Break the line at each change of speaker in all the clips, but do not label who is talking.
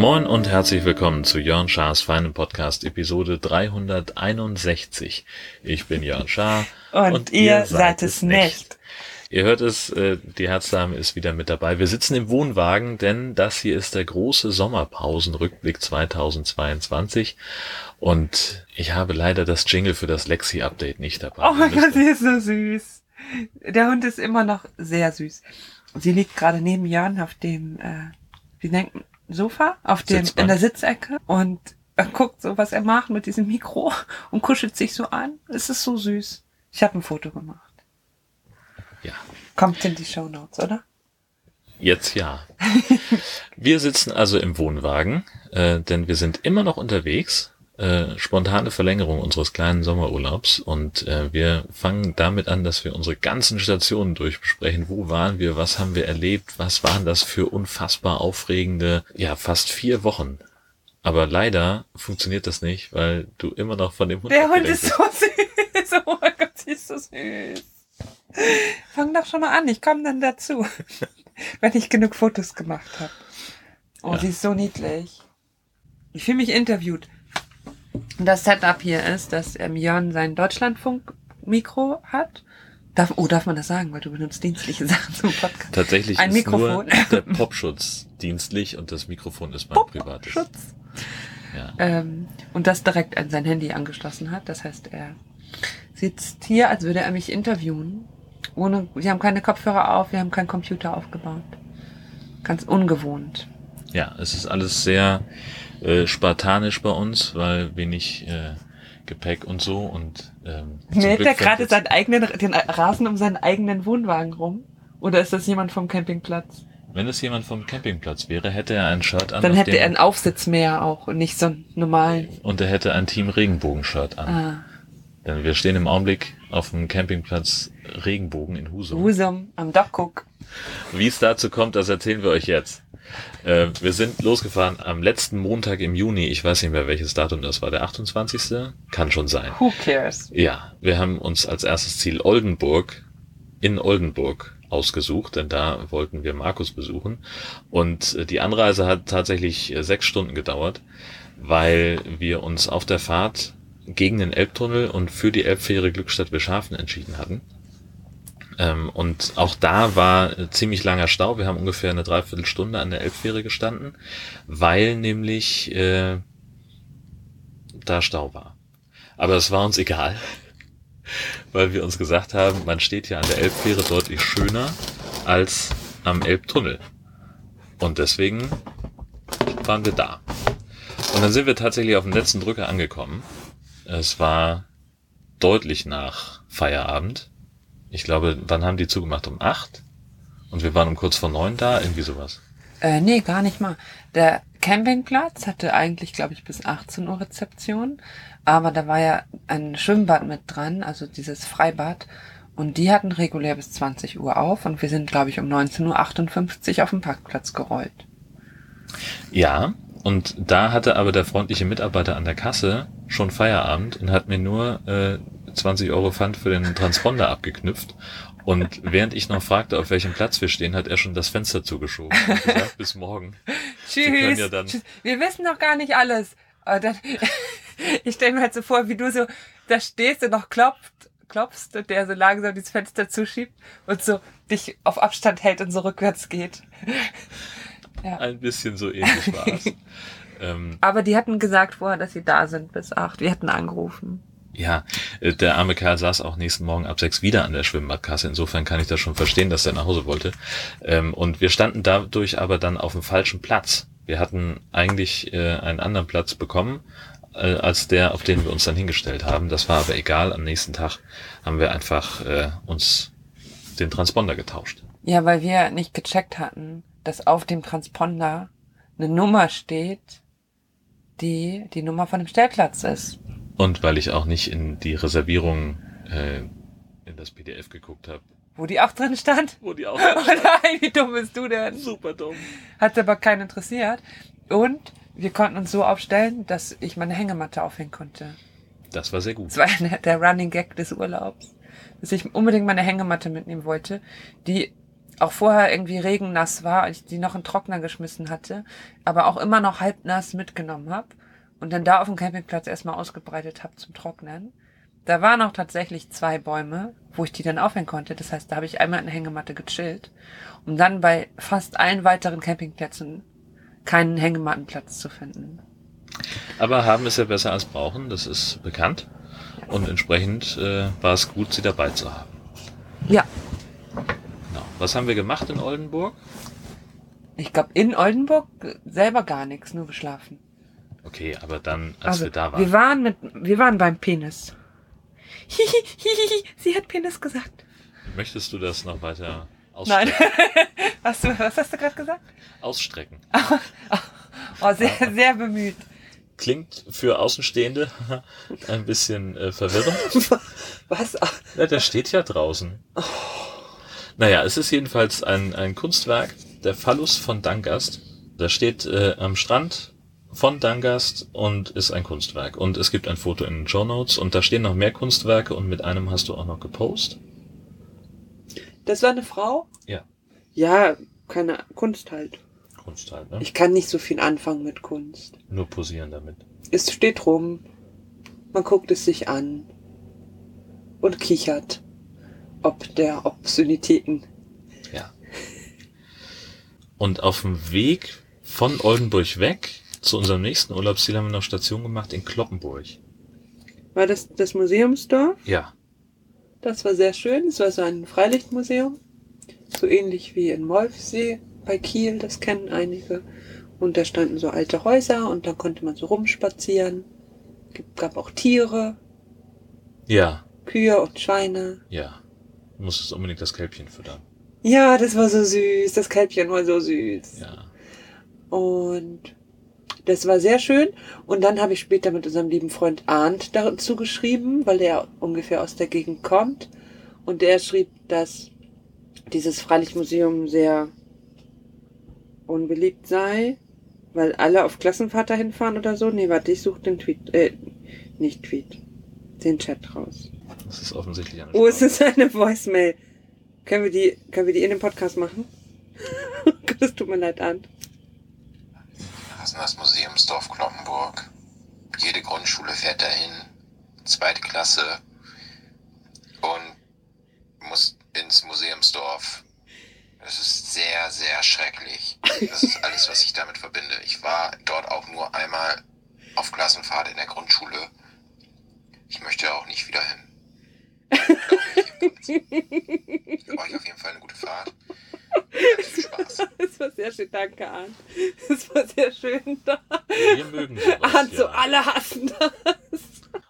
Moin und herzlich willkommen zu Jörn Schars feinem Podcast Episode 361. Ich bin Jörn Schaar
und, und ihr, seid, es nicht. nicht.
Ihr hört es, äh, die Herzdame ist wieder mit dabei. Wir sitzen im Wohnwagen, denn das hier ist der große Sommerpausenrückblick 2022 und ich habe leider das Jingle für das Lexi-Update nicht dabei.
Oh mein Gott, sie ist so süß. Der Hund ist immer noch sehr süß. Sie liegt gerade neben Jörn auf dem, äh, wie nennt Sofa, auf dem, Sitzbank. in der Sitzecke und er guckt so, was er macht mit diesem Mikro und kuschelt sich so an. Es ist so süß. Ich habe ein Foto gemacht.
Ja.
Kommt in die Show Notes, oder?
Jetzt ja. wir sitzen also im Wohnwagen, äh, denn wir sind immer noch unterwegs. Äh, spontane Verlängerung unseres kleinen Sommerurlaubs und äh, wir fangen damit an, dass wir unsere ganzen Stationen durchbesprechen. Wo waren wir? Was haben wir erlebt? Was waren das für unfassbar aufregende, ja, fast vier Wochen? Aber leider funktioniert das nicht, weil du immer noch von dem
Hund Der Hund ist so süß. Oh mein Gott, ist so süß. Fang doch schon mal an, ich komme dann dazu. wenn ich genug Fotos gemacht habe. Oh, ja. sie ist so niedlich. Ich fühle mich interviewt. Das Setup hier ist, dass ähm, Jörn sein Deutschlandfunk-Mikro hat. Darf, oh, darf man das sagen, weil du benutzt dienstliche Sachen zum Podcast.
Tatsächlich Ein ist Mikrofon. nur der Popschutz dienstlich und das Mikrofon ist mein Pop privates. Schutz.
Ja. Ähm, und das direkt an sein Handy angeschlossen hat. Das heißt, er sitzt hier, als würde er mich interviewen. Ohne, wir haben keine Kopfhörer auf, wir haben keinen Computer aufgebaut. Ganz ungewohnt.
Ja, es ist alles sehr äh, spartanisch bei uns, weil wenig äh, Gepäck und so und ähm,
mäht er gerade seinen eigenen den Rasen um seinen eigenen Wohnwagen rum oder ist das jemand vom Campingplatz?
Wenn es jemand vom Campingplatz wäre, hätte er ein Shirt an.
Dann hätte er einen Aufsitz mehr auch und nicht so einen normalen.
Und er hätte ein Team Regenbogen-Shirt an. Ah. Denn wir stehen im Augenblick auf dem Campingplatz Regenbogen in Husum.
Husum am Dachguck.
Wie es dazu kommt, das erzählen wir euch jetzt. Äh, wir sind losgefahren am letzten Montag im Juni. Ich weiß nicht mehr, welches Datum das war. Der 28. Kann schon sein.
Who cares?
Ja, wir haben uns als erstes Ziel Oldenburg in Oldenburg ausgesucht, denn da wollten wir Markus besuchen. Und äh, die Anreise hat tatsächlich äh, sechs Stunden gedauert, weil wir uns auf der Fahrt gegen den Elbtunnel und für die Elbfähre Glückstadt Beschafen entschieden hatten. Ähm, und auch da war ziemlich langer Stau. Wir haben ungefähr eine Dreiviertelstunde an der Elbfähre gestanden, weil nämlich äh, da Stau war. Aber es war uns egal, weil wir uns gesagt haben, man steht ja an der Elbfähre deutlich schöner als am Elbtunnel. Und deswegen waren wir da. Und dann sind wir tatsächlich auf dem letzten Drücker angekommen. Es war deutlich nach Feierabend. Ich glaube, wann haben die zugemacht? Um acht? Und wir waren um kurz vor neun da? Irgendwie sowas.
Äh, nee, gar nicht mal. Der Campingplatz hatte eigentlich, glaube ich, bis 18 Uhr Rezeption. Aber da war ja ein Schwimmbad mit dran, also dieses Freibad. Und die hatten regulär bis 20 Uhr auf. Und wir sind, glaube ich, um 19.58 Uhr auf dem Parkplatz gerollt.
Ja, und da hatte aber der freundliche Mitarbeiter an der Kasse schon Feierabend und hat mir nur äh, 20 Euro Pfand für den Transponder abgeknüpft. Und während ich noch fragte, auf welchem Platz wir stehen, hat er schon das Fenster zugeschoben und gesagt, bis morgen.
Tschüss, ja tschüss. Wir wissen noch gar nicht alles. Dann, ich stelle mir halt so vor, wie du so da stehst und noch klopft, klopfst und der so langsam dieses Fenster zuschiebt und so dich auf Abstand hält und so rückwärts geht.
Ja. Ein bisschen so ähnlich war es.
ähm, Aber die hatten gesagt vorher, dass sie da sind bis acht. Wir hätten angerufen.
Ja, äh, der arme Kerl saß auch nächsten Morgen ab sechs wieder an der Schwimmbadkasse. Insofern kann ich das schon verstehen, dass er nach Hause wollte. Ähm, und wir standen dadurch aber dann auf dem falschen Platz. Wir hatten eigentlich äh, einen anderen Platz bekommen, äh, als der, auf den wir uns dann hingestellt haben. Das war aber egal. Am nächsten Tag haben wir einfach uns den Transponder getauscht.
Ja, weil wir nicht gecheckt hatten, dass auf dem Transponder eine Nummer steht, die die Nummer von dem Stellplatz ist.
Und weil ich auch nicht in die Reservierung äh, in das PDF geguckt habe.
Wo die auch drin stand?
Wo die auch drin stand.
Oh nein, wie dumm bist du denn?
Super dumm.
Hat aber keinen interessiert. Und wir konnten uns so aufstellen, dass ich meine Hängematte aufhängen konnte.
Das war sehr gut.
Das war der, der Running Gag des Urlaubs, dass ich unbedingt meine Hängematte mitnehmen wollte, die auch vorher irgendwie regennass war, als ich die noch in Trockner geschmissen hatte, aber auch immer noch halbnass mitgenommen habe und dann da auf dem Campingplatz erstmal ausgebreitet habe zum Trocknen. Da waren auch tatsächlich zwei Bäume, wo ich die dann aufhängen konnte. Das heißt, da habe ich einmal in der Hängematte gechillt, um dann bei fast allen weiteren Campingplätzen keinen Hängemattenplatz zu finden.
Aber haben ist ja besser als brauchen, das ist bekannt. Und entsprechend äh, war es gut, sie dabei zu haben.
Ja.
Was haben wir gemacht in Oldenburg?
ich glaube in Oldenburg selber gar nichts, nur geschlafen.
Okay, aber dann, als wir da waren.
Also, Wir waren mit, wir waren beim Penis. Hihi, hihi, sie hat Penis gesagt.
Möchtest du das noch weiter
Nein.
ausstrecken?
Hast du, was hast du gerade gesagt?
ausstrecken?
Oh, sehr, sehr bemüht.
Klingt für Außenstehende ein bisschen äh, verwirrend.
Was?
Ja, der steht ja draußen. Naja, es ist jedenfalls ein, ein Kunstwerk, der Phallus von Dangast. Der steht äh, am Strand von Dangast und ist ein Kunstwerk. Und es gibt ein Foto in den Show Notes und da stehen noch mehr Kunstwerke und mit einem hast du auch noch gepostet.
Das war eine Frau?
Ja.
Ja, keine Kunst halt.
Kunst halt, ne?
Ich kann nicht so viel anfangen mit Kunst.
Nur posieren damit.
Es steht rum, man guckt es sich an und kichert. Ob der Obszönitäten.
Ja. Und auf dem Weg von Oldenburg weg zu unserem nächsten Urlaubsziel haben wir noch Station gemacht in Kloppenburg.
War das das Museumsdorf?
Ja.
Das war sehr schön. Es war so ein Freilichtmuseum. So ähnlich wie in Molfsee bei Kiel, das kennen einige. Und da standen so alte Häuser und da konnte man so rumspazieren. Gab auch Tiere,
Ja.
Kühe und Schweine.
Ja. Du musstest unbedingt das Kälbchen füttern.
Ja, das war so süß. Das Kälbchen war so süß.
Ja.
Und das war sehr schön. Und dann habe ich später mit unserem lieben Freund Arndt dazu geschrieben, weil der ungefähr aus der Gegend kommt. Und der schrieb, dass dieses Freilichtmuseum sehr unbeliebt sei, weil alle auf Klassenfahrt dahin fahren oder so. Nee, warte, ich suche den Tweet, äh, nicht Tweet, den Chat raus.
Das ist offensichtlich eine
Oh, es ist eine Voicemail. Können wir die, können wir die in dem Podcast machen? das tut mir leid, Arndt.
Das ist das Museumsdorf Kloppenburg. Jede Grundschule fährt dahin. Zweite Klasse. Und muss ins Museumsdorf. Es ist sehr, sehr schrecklich. Das ist alles, was ich damit verbinde. Ich war dort auch nur einmal auf Klassenfahrt in der Grundschule. Ich möchte auch nicht wieder hin. Ich wünsche euch auf jeden Fall eine gute Fahrt. Viel Spaß.
Das war sehr schön, danke, Arndt. Das war sehr schön da.
Wir mögen sowas.
Arndt, so
ja.
alle hassen das.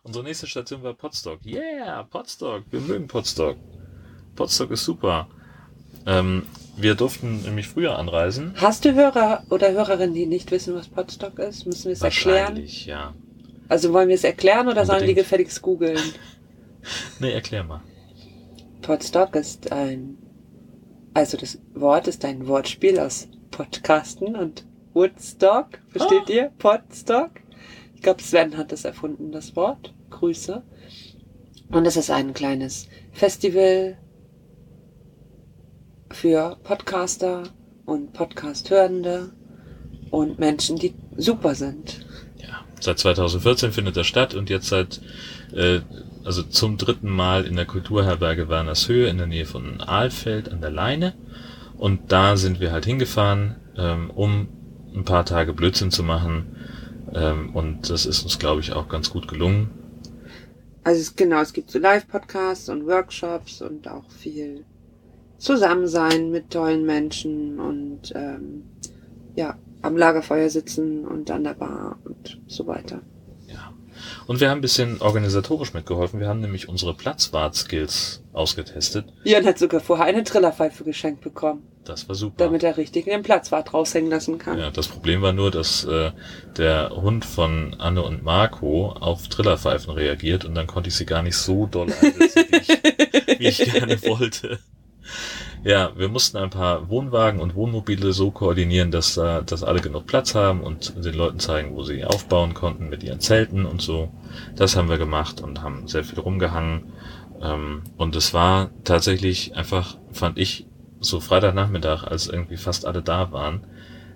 Unsere nächste Station war Potsdok. Yeah, Potsdok. Wir mögen Potsdok. Potsdok ist super. Ähm, wir durften nämlich früher anreisen.
Hast du Hörer oder Hörerinnen, die nicht wissen, was Podstock ist? Müssen wir es erklären?
Wahrscheinlich, ja.
Also wollen wir es erklären oder sollen die
Unbedingt.
gefälligst googeln?
Nee, erklär mal.
Podstock ist ein, also das Wort ist ein Wortspiel aus Podcasten und Woodstock. Versteht
Ah.
ihr? Podstock. Ich glaube, Sven hat das erfunden, das Wort. Grüße. Und es ist ein kleines Festival für Podcaster und Podcast-Hörende und Menschen, die super sind.
Ja. Seit 2014 findet er statt und jetzt seit, äh, also zum dritten Mal in der Kulturherberge Wernershöhe in der Nähe von Ahlfeld an der Leine. Und da sind wir halt hingefahren, ähm, um ein paar Tage Blödsinn zu machen. Ähm, und das ist uns, glaube ich, auch ganz gut gelungen.
Also es, genau, es gibt so Live-Podcasts und Workshops und auch viel Zusammensein mit tollen Menschen und ähm, ja, am Lagerfeuer sitzen und an der Bar und so weiter.
Und wir haben ein bisschen organisatorisch mitgeholfen. Wir haben nämlich unsere Platzwart-Skills ausgetestet.
Jan hat sogar vorher eine Trillerpfeife geschenkt bekommen,
Das war super.
damit er richtig den Platzwart raushängen lassen kann.
Ja, das Problem war nur, dass äh, der Hund von Anne und Marco auf Trillerpfeifen reagiert und dann konnte ich sie gar nicht so doll einsetzen, wie ich, wie ich gerne wollte. Ja, wir mussten ein paar Wohnwagen und Wohnmobile so koordinieren, dass, da, dass alle genug Platz haben und den Leuten zeigen, wo sie aufbauen konnten mit ihren Zelten und so. Das haben wir gemacht und haben sehr viel rumgehangen. Ähm, und es war tatsächlich einfach, fand ich, so Freitagnachmittag, als irgendwie fast alle da waren.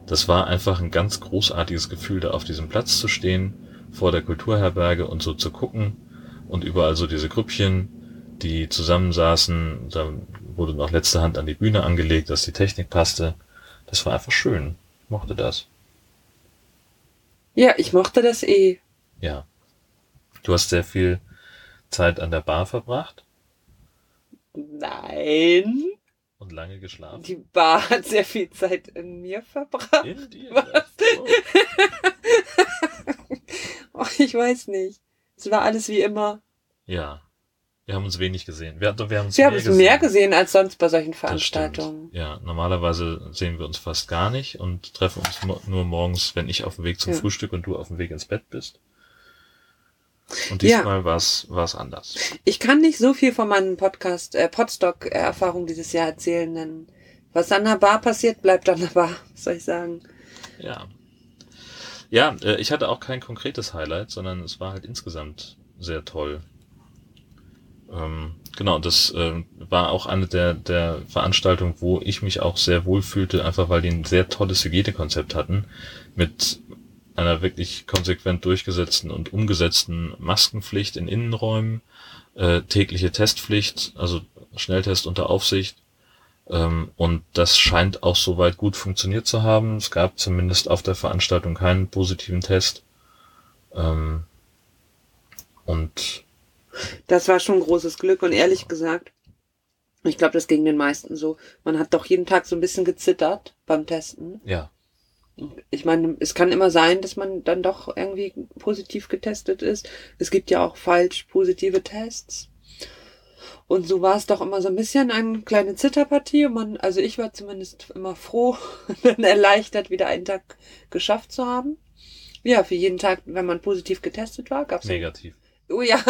Das war einfach ein ganz großartiges Gefühl, da auf diesem Platz zu stehen, vor der Kulturherberge und so zu gucken und überall so diese Grüppchen, die zusammensaßen, da wurde noch letzte Hand an die Bühne angelegt, dass die Technik passte. Das war einfach schön. Ich mochte das.
Ja, ich mochte das eh.
Ja. Du hast sehr viel Zeit an der Bar verbracht
Nein.
und lange geschlafen.
Die Bar hat sehr viel Zeit in mir verbracht.
In dir?
Was?
Oh.
Oh, ich weiß nicht. Es war alles wie immer.
Ja. Wir haben uns wenig gesehen. Wir, wir haben uns
Wir haben
mehr
es mehr gesehen als sonst bei solchen. Veranstaltungen.
Ja, normalerweise sehen wir uns fast gar nicht und treffen uns mo- nur morgens, wenn ich auf dem Weg zum
Ja.
Frühstück und du auf dem Weg ins Bett bist. Und
Ja.
diesmal war es anders.
Ich kann nicht so viel von meinen Podcast, äh, Podstock-Erfahrungen dieses Jahr erzählen, denn was an der Bar passiert, bleibt an der Bar, was soll ich sagen.
Ja. Ja, äh, ich hatte auch kein konkretes Highlight, sondern es war halt insgesamt sehr toll. Ähm, genau, das ähm, war auch eine der, der Veranstaltungen, wo ich mich auch sehr wohl fühlte, einfach weil die ein sehr tolles Hygienekonzept hatten, mit einer wirklich konsequent durchgesetzten und umgesetzten Maskenpflicht in Innenräumen, äh, tägliche Testpflicht, also Schnelltest unter Aufsicht, ähm, und das scheint auch soweit gut funktioniert zu haben. Es gab zumindest auf der Veranstaltung keinen positiven Test. Ähm, und
Das war schon großes Glück und ehrlich gesagt, ich glaube, das ging den meisten so. Man hat doch jeden Tag so ein bisschen gezittert beim Testen.
ja,
Ich meine, es kann immer sein, dass man dann doch irgendwie positiv getestet ist. Es gibt ja auch falsch positive Tests. Und so war es doch immer so ein bisschen eine kleine Zitterpartie. Und man, also ich war zumindest immer froh und dann erleichtert, wieder einen Tag geschafft zu haben. Ja, für jeden Tag, wenn man positiv getestet war, gab's
negativ.
Oh ja,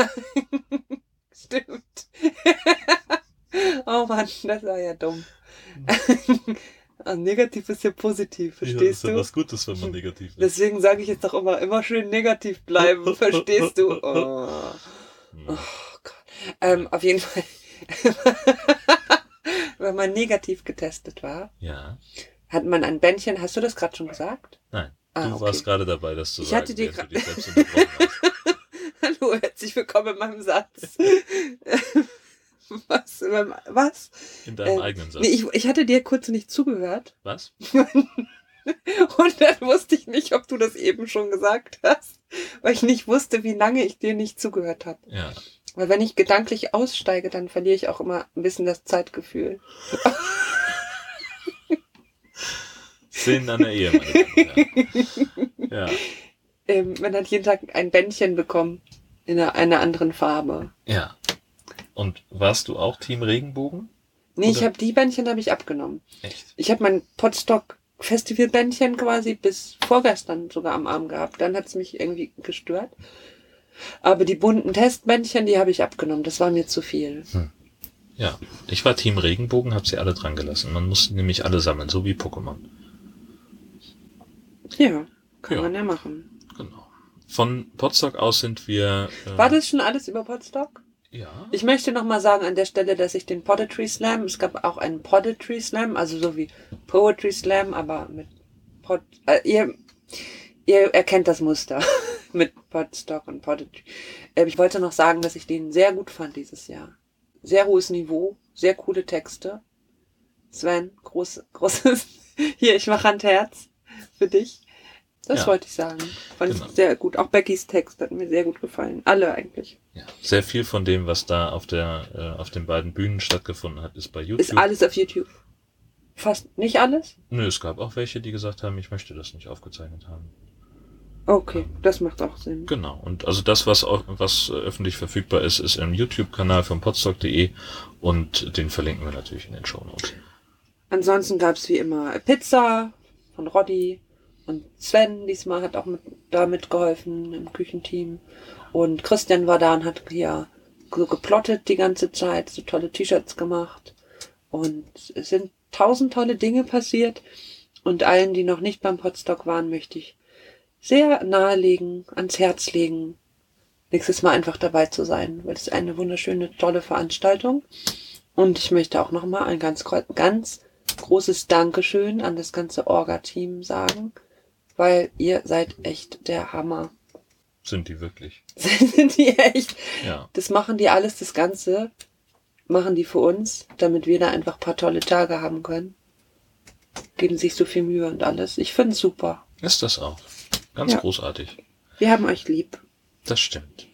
stimmt. oh Mann, das war ja dumm. Negativ ist ja positiv, verstehst du?
Gutes, wenn man negativ
Deswegen sage ich jetzt doch immer, immer schön negativ bleiben, verstehst du? Oh, oh Gott. Ähm, auf jeden Fall, wenn man negativ getestet war,
Ja,
hat man ein Bändchen, hast du das gerade schon gesagt?
nein.
Ah,
du
okay.
warst gerade dabei, das zu
Ich
sagen,
hatte
du dich selbst unterbrochen hast.
Hallo, herzlich willkommen in meinem Satz. was? ähm, Was?
In deinem
Äh,
eigenen Satz.
Nee, ich, ich hatte dir kurz nicht zugehört
Was?
und dann wusste ich nicht, ob du das eben schon gesagt hast, weil ich nicht wusste, wie lange ich dir nicht zugehört habe.
Ja.
Weil wenn ich gedanklich aussteige, dann verliere ich auch immer ein bisschen das Zeitgefühl.
Szenen an der Ehe, meine Damen und Herren. Ja.
Ähm, man hat jeden Tag ein Bändchen bekommen in einer, einer anderen Farbe.
Ja. Und warst du auch Team Regenbogen?
Nee, ich
Oder-
habe die Bändchen habe ich abgenommen.
Echt?
Ich habe mein Potstock Festivalbändchen quasi bis vorgestern sogar am Arm gehabt. Dann hat's mich irgendwie gestört. Aber die bunten Testbändchen, die habe ich abgenommen. Das war mir zu viel.
Ja. Ich war Team Regenbogen, hab sie alle dran gelassen. Man muss nämlich alle sammeln, so wie Pokémon.
Ja, kann
Ja.
man ja machen.
Von Potsdok aus sind wir. Äh,
War das schon alles über Potstock?
Ja.
Ich möchte noch mal sagen an der Stelle, dass ich den Poetry Slam, es gab auch einen Poetry Slam, also so wie Poetry Slam, aber mit Pot, äh, ihr, ihr erkennt das Muster mit Podstock und Poetry. Äh, ich wollte noch sagen, dass ich den sehr gut fand dieses Jahr. Sehr hohes Niveau, sehr coole Texte. Sven, groß, großes, hier, ich mache Handherz für dich. Das
Ja.
wollte ich sagen. Fand
Genau.
ich sehr gut. Auch Beckys Text hat mir sehr gut gefallen. Alle eigentlich.
ja. Sehr viel von dem, was da auf der äh, auf den beiden Bühnen stattgefunden hat, ist bei YouTube.
Ist alles auf YouTube. Fast nicht alles?
Nö, es gab auch welche, die gesagt haben, ich möchte das nicht aufgezeichnet haben.
Okay, das macht auch Sinn.
Genau. Und also das, was auch, was äh, öffentlich verfügbar ist, ist im YouTube-Kanal von podstock.de und den verlinken wir natürlich in den Show Notes.
Ansonsten gab's wie immer Pizza von Roddy und Sven diesmal hat auch mit, da mitgeholfen im Küchenteam. Und Christian war da und hat ja so geplottet die ganze Zeit, so tolle T-Shirts gemacht. Und es sind tausend tolle Dinge passiert. Und allen, die noch nicht beim Podstock waren, möchte ich sehr nahelegen, ans Herz legen, nächstes Mal einfach dabei zu sein, weil es eine wunderschöne, tolle Veranstaltung. Und ich möchte auch nochmal ein ganz, ganz großes Dankeschön an das ganze Orga-Team sagen, weil ihr seid echt der Hammer.
Sind die wirklich?
Sind die echt?
Ja.
Das machen die alles, das Ganze machen die für uns, damit wir da einfach paar tolle Tage haben können. Geben sich so viel Mühe und alles. Ich find's super.
Ist das auch. Ganz
Ja.
großartig.
Wir haben euch lieb.
Das stimmt.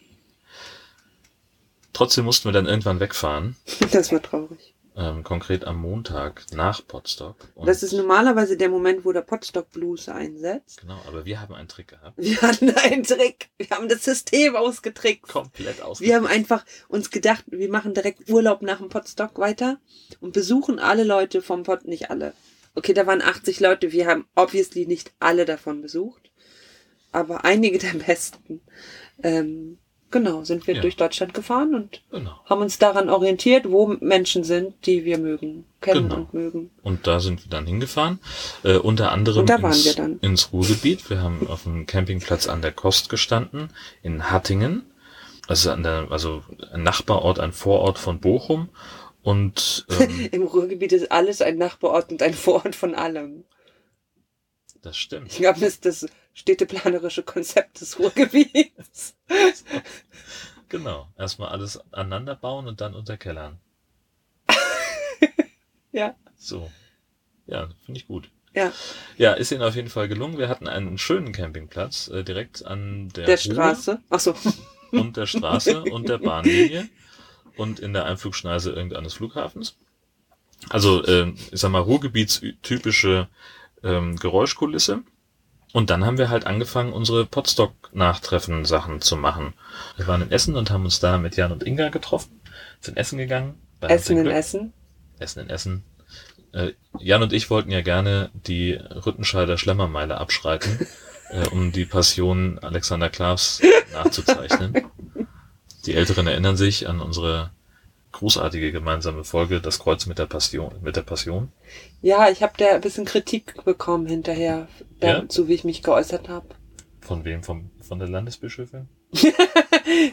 Trotzdem mussten wir dann irgendwann wegfahren.
Das war traurig.
Ähm, konkret am Montag nach Potsdok. Und-
Das ist normalerweise der Moment, wo der Potstock Blues einsetzt.
Genau, aber wir haben einen Trick gehabt.
Wir hatten einen Trick. Wir haben das System ausgetrickst.
Komplett aus.
Wir haben einfach uns gedacht, wir machen direkt Urlaub nach dem Potstock weiter und besuchen alle Leute vom Pot, nicht alle. Okay, da waren 80 Leute, wir haben obviously nicht alle davon besucht, aber einige der besten. Ähm, genau, sind wir
Ja.
durch Deutschland gefahren und
Genau.
haben uns daran orientiert, wo Menschen sind, die wir mögen, kennen
Genau.
und mögen.
Und da sind wir dann hingefahren. Äh, unter anderem
Und da waren
ins,
wir dann.
ins Ruhrgebiet. Wir haben auf dem Campingplatz an der Kost gestanden, in Hattingen. Also an der, also ein Nachbarort, ein Vorort von Bochum. Und ähm,
Im Ruhrgebiet ist alles ein Nachbarort und ein Vorort von allem.
das stimmt.
Ich glaube, das ist das städteplanerische Konzept des Ruhrgebiets.
Genau. Erstmal alles aneinander bauen und dann unterkellern.
Ja.
So. Ja, finde ich gut.
Ja,
Ja, ist ihnen auf jeden Fall gelungen. Wir hatten einen schönen Campingplatz äh, direkt an der,
der Straße. Ach so.
und der Straße und der Bahnlinie und in der Einflugschneise irgendeines Flughafens. Also, ähm, ich sag mal, Ruhrgebietstypische ähm, Geräuschkulisse. Und dann haben wir halt angefangen, unsere Potstock-Nachtreffen-Sachen zu machen. Wir waren in Essen und haben uns da mit Jan und Inga getroffen, sind Essen gegangen.
Essen in
Glück-
Essen.
Essen in Essen. Äh, Jan und ich wollten ja gerne die Rüttenscheider Schlemmermeile abschreiten, äh, um die Passion Alexander Klavs nachzuzeichnen. Die Älteren erinnern sich an unsere großartige gemeinsame Folge Das Kreuz mit der Passion. Mit der Passion.
Ja, ich habe da ein bisschen Kritik bekommen hinterher,
Ja?
dazu wie ich mich geäußert habe.
Von wem? Vom, von der Landesbischöfin?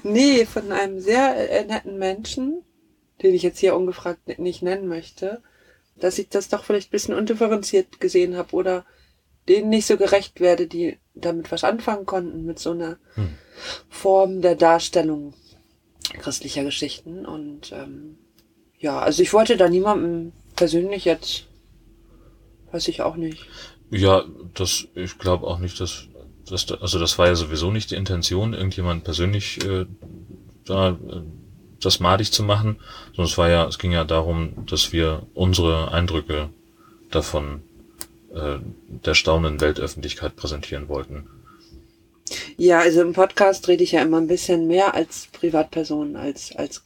Nee, von einem sehr äh, netten Menschen, den ich jetzt hier ungefragt nicht nennen möchte, dass ich das doch vielleicht ein bisschen undifferenziert gesehen habe oder denen nicht so gerecht werde, die damit was anfangen konnten mit so einer
Hm.
Form der Darstellung christlicher Geschichten. Und ähm, ja, also ich wollte da niemandem persönlich jetzt, weiß ich auch nicht.
Ja, das, ich glaube auch nicht, dass, dass da, also das war ja sowieso nicht die Intention, irgendjemand persönlich äh, da äh, das madig zu machen, sondern es war ja, es ging ja darum, dass wir unsere Eindrücke davon äh, der staunenden Weltöffentlichkeit präsentieren wollten.
Ja, also im Podcast rede ich ja immer ein bisschen mehr als Privatperson, als, als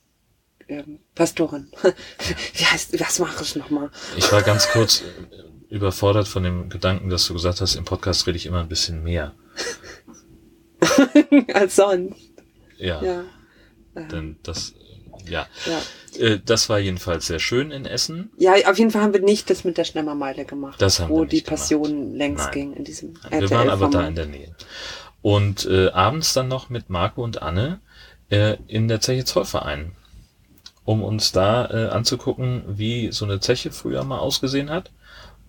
ähm, Pastorin. Wie heißt, was mache ich nochmal?
Ich war ganz kurz überfordert von dem Gedanken, dass du gesagt hast, im Podcast rede ich immer ein bisschen mehr.
als sonst.
Ja,
Ja. Ähm,
denn das, ja,
ja.
äh, das war jedenfalls sehr schön in Essen.
ja, auf jeden Fall haben wir nicht das mit der Schlemmermeile gemacht,
Das haben
wo
wir
die
nicht gemacht.
Passion längst
Nein.
ging in diesem
Wir waren aber da in der Nähe. Und äh, abends dann noch mit Marco und Anne äh, in der Zeche Zollverein, um uns da äh, anzugucken, wie so eine Zeche früher mal ausgesehen hat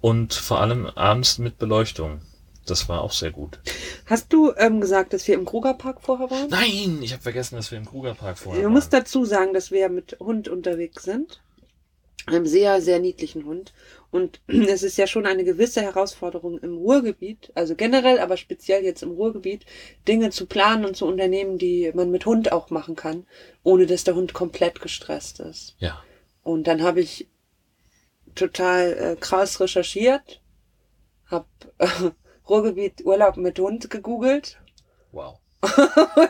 und vor allem abends mit Beleuchtung. Das war auch sehr gut.
Hast du ähm, gesagt, dass wir im Krugerpark vorher waren?
Nein, ich habe vergessen, dass wir im Krugerpark vorher
Du
waren.
musst dazu sagen, dass wir mit Hund unterwegs sind. Einem sehr, sehr niedlichen Hund. Und es ist ja schon eine gewisse Herausforderung im Ruhrgebiet, also generell, aber speziell jetzt im Ruhrgebiet, Dinge zu planen und zu unternehmen, die man mit Hund auch machen kann, ohne dass der Hund komplett gestresst ist.
Ja,
Und dann habe ich total äh, krass recherchiert, habe äh, Ruhrgebiet Urlaub mit Hund gegoogelt
wow.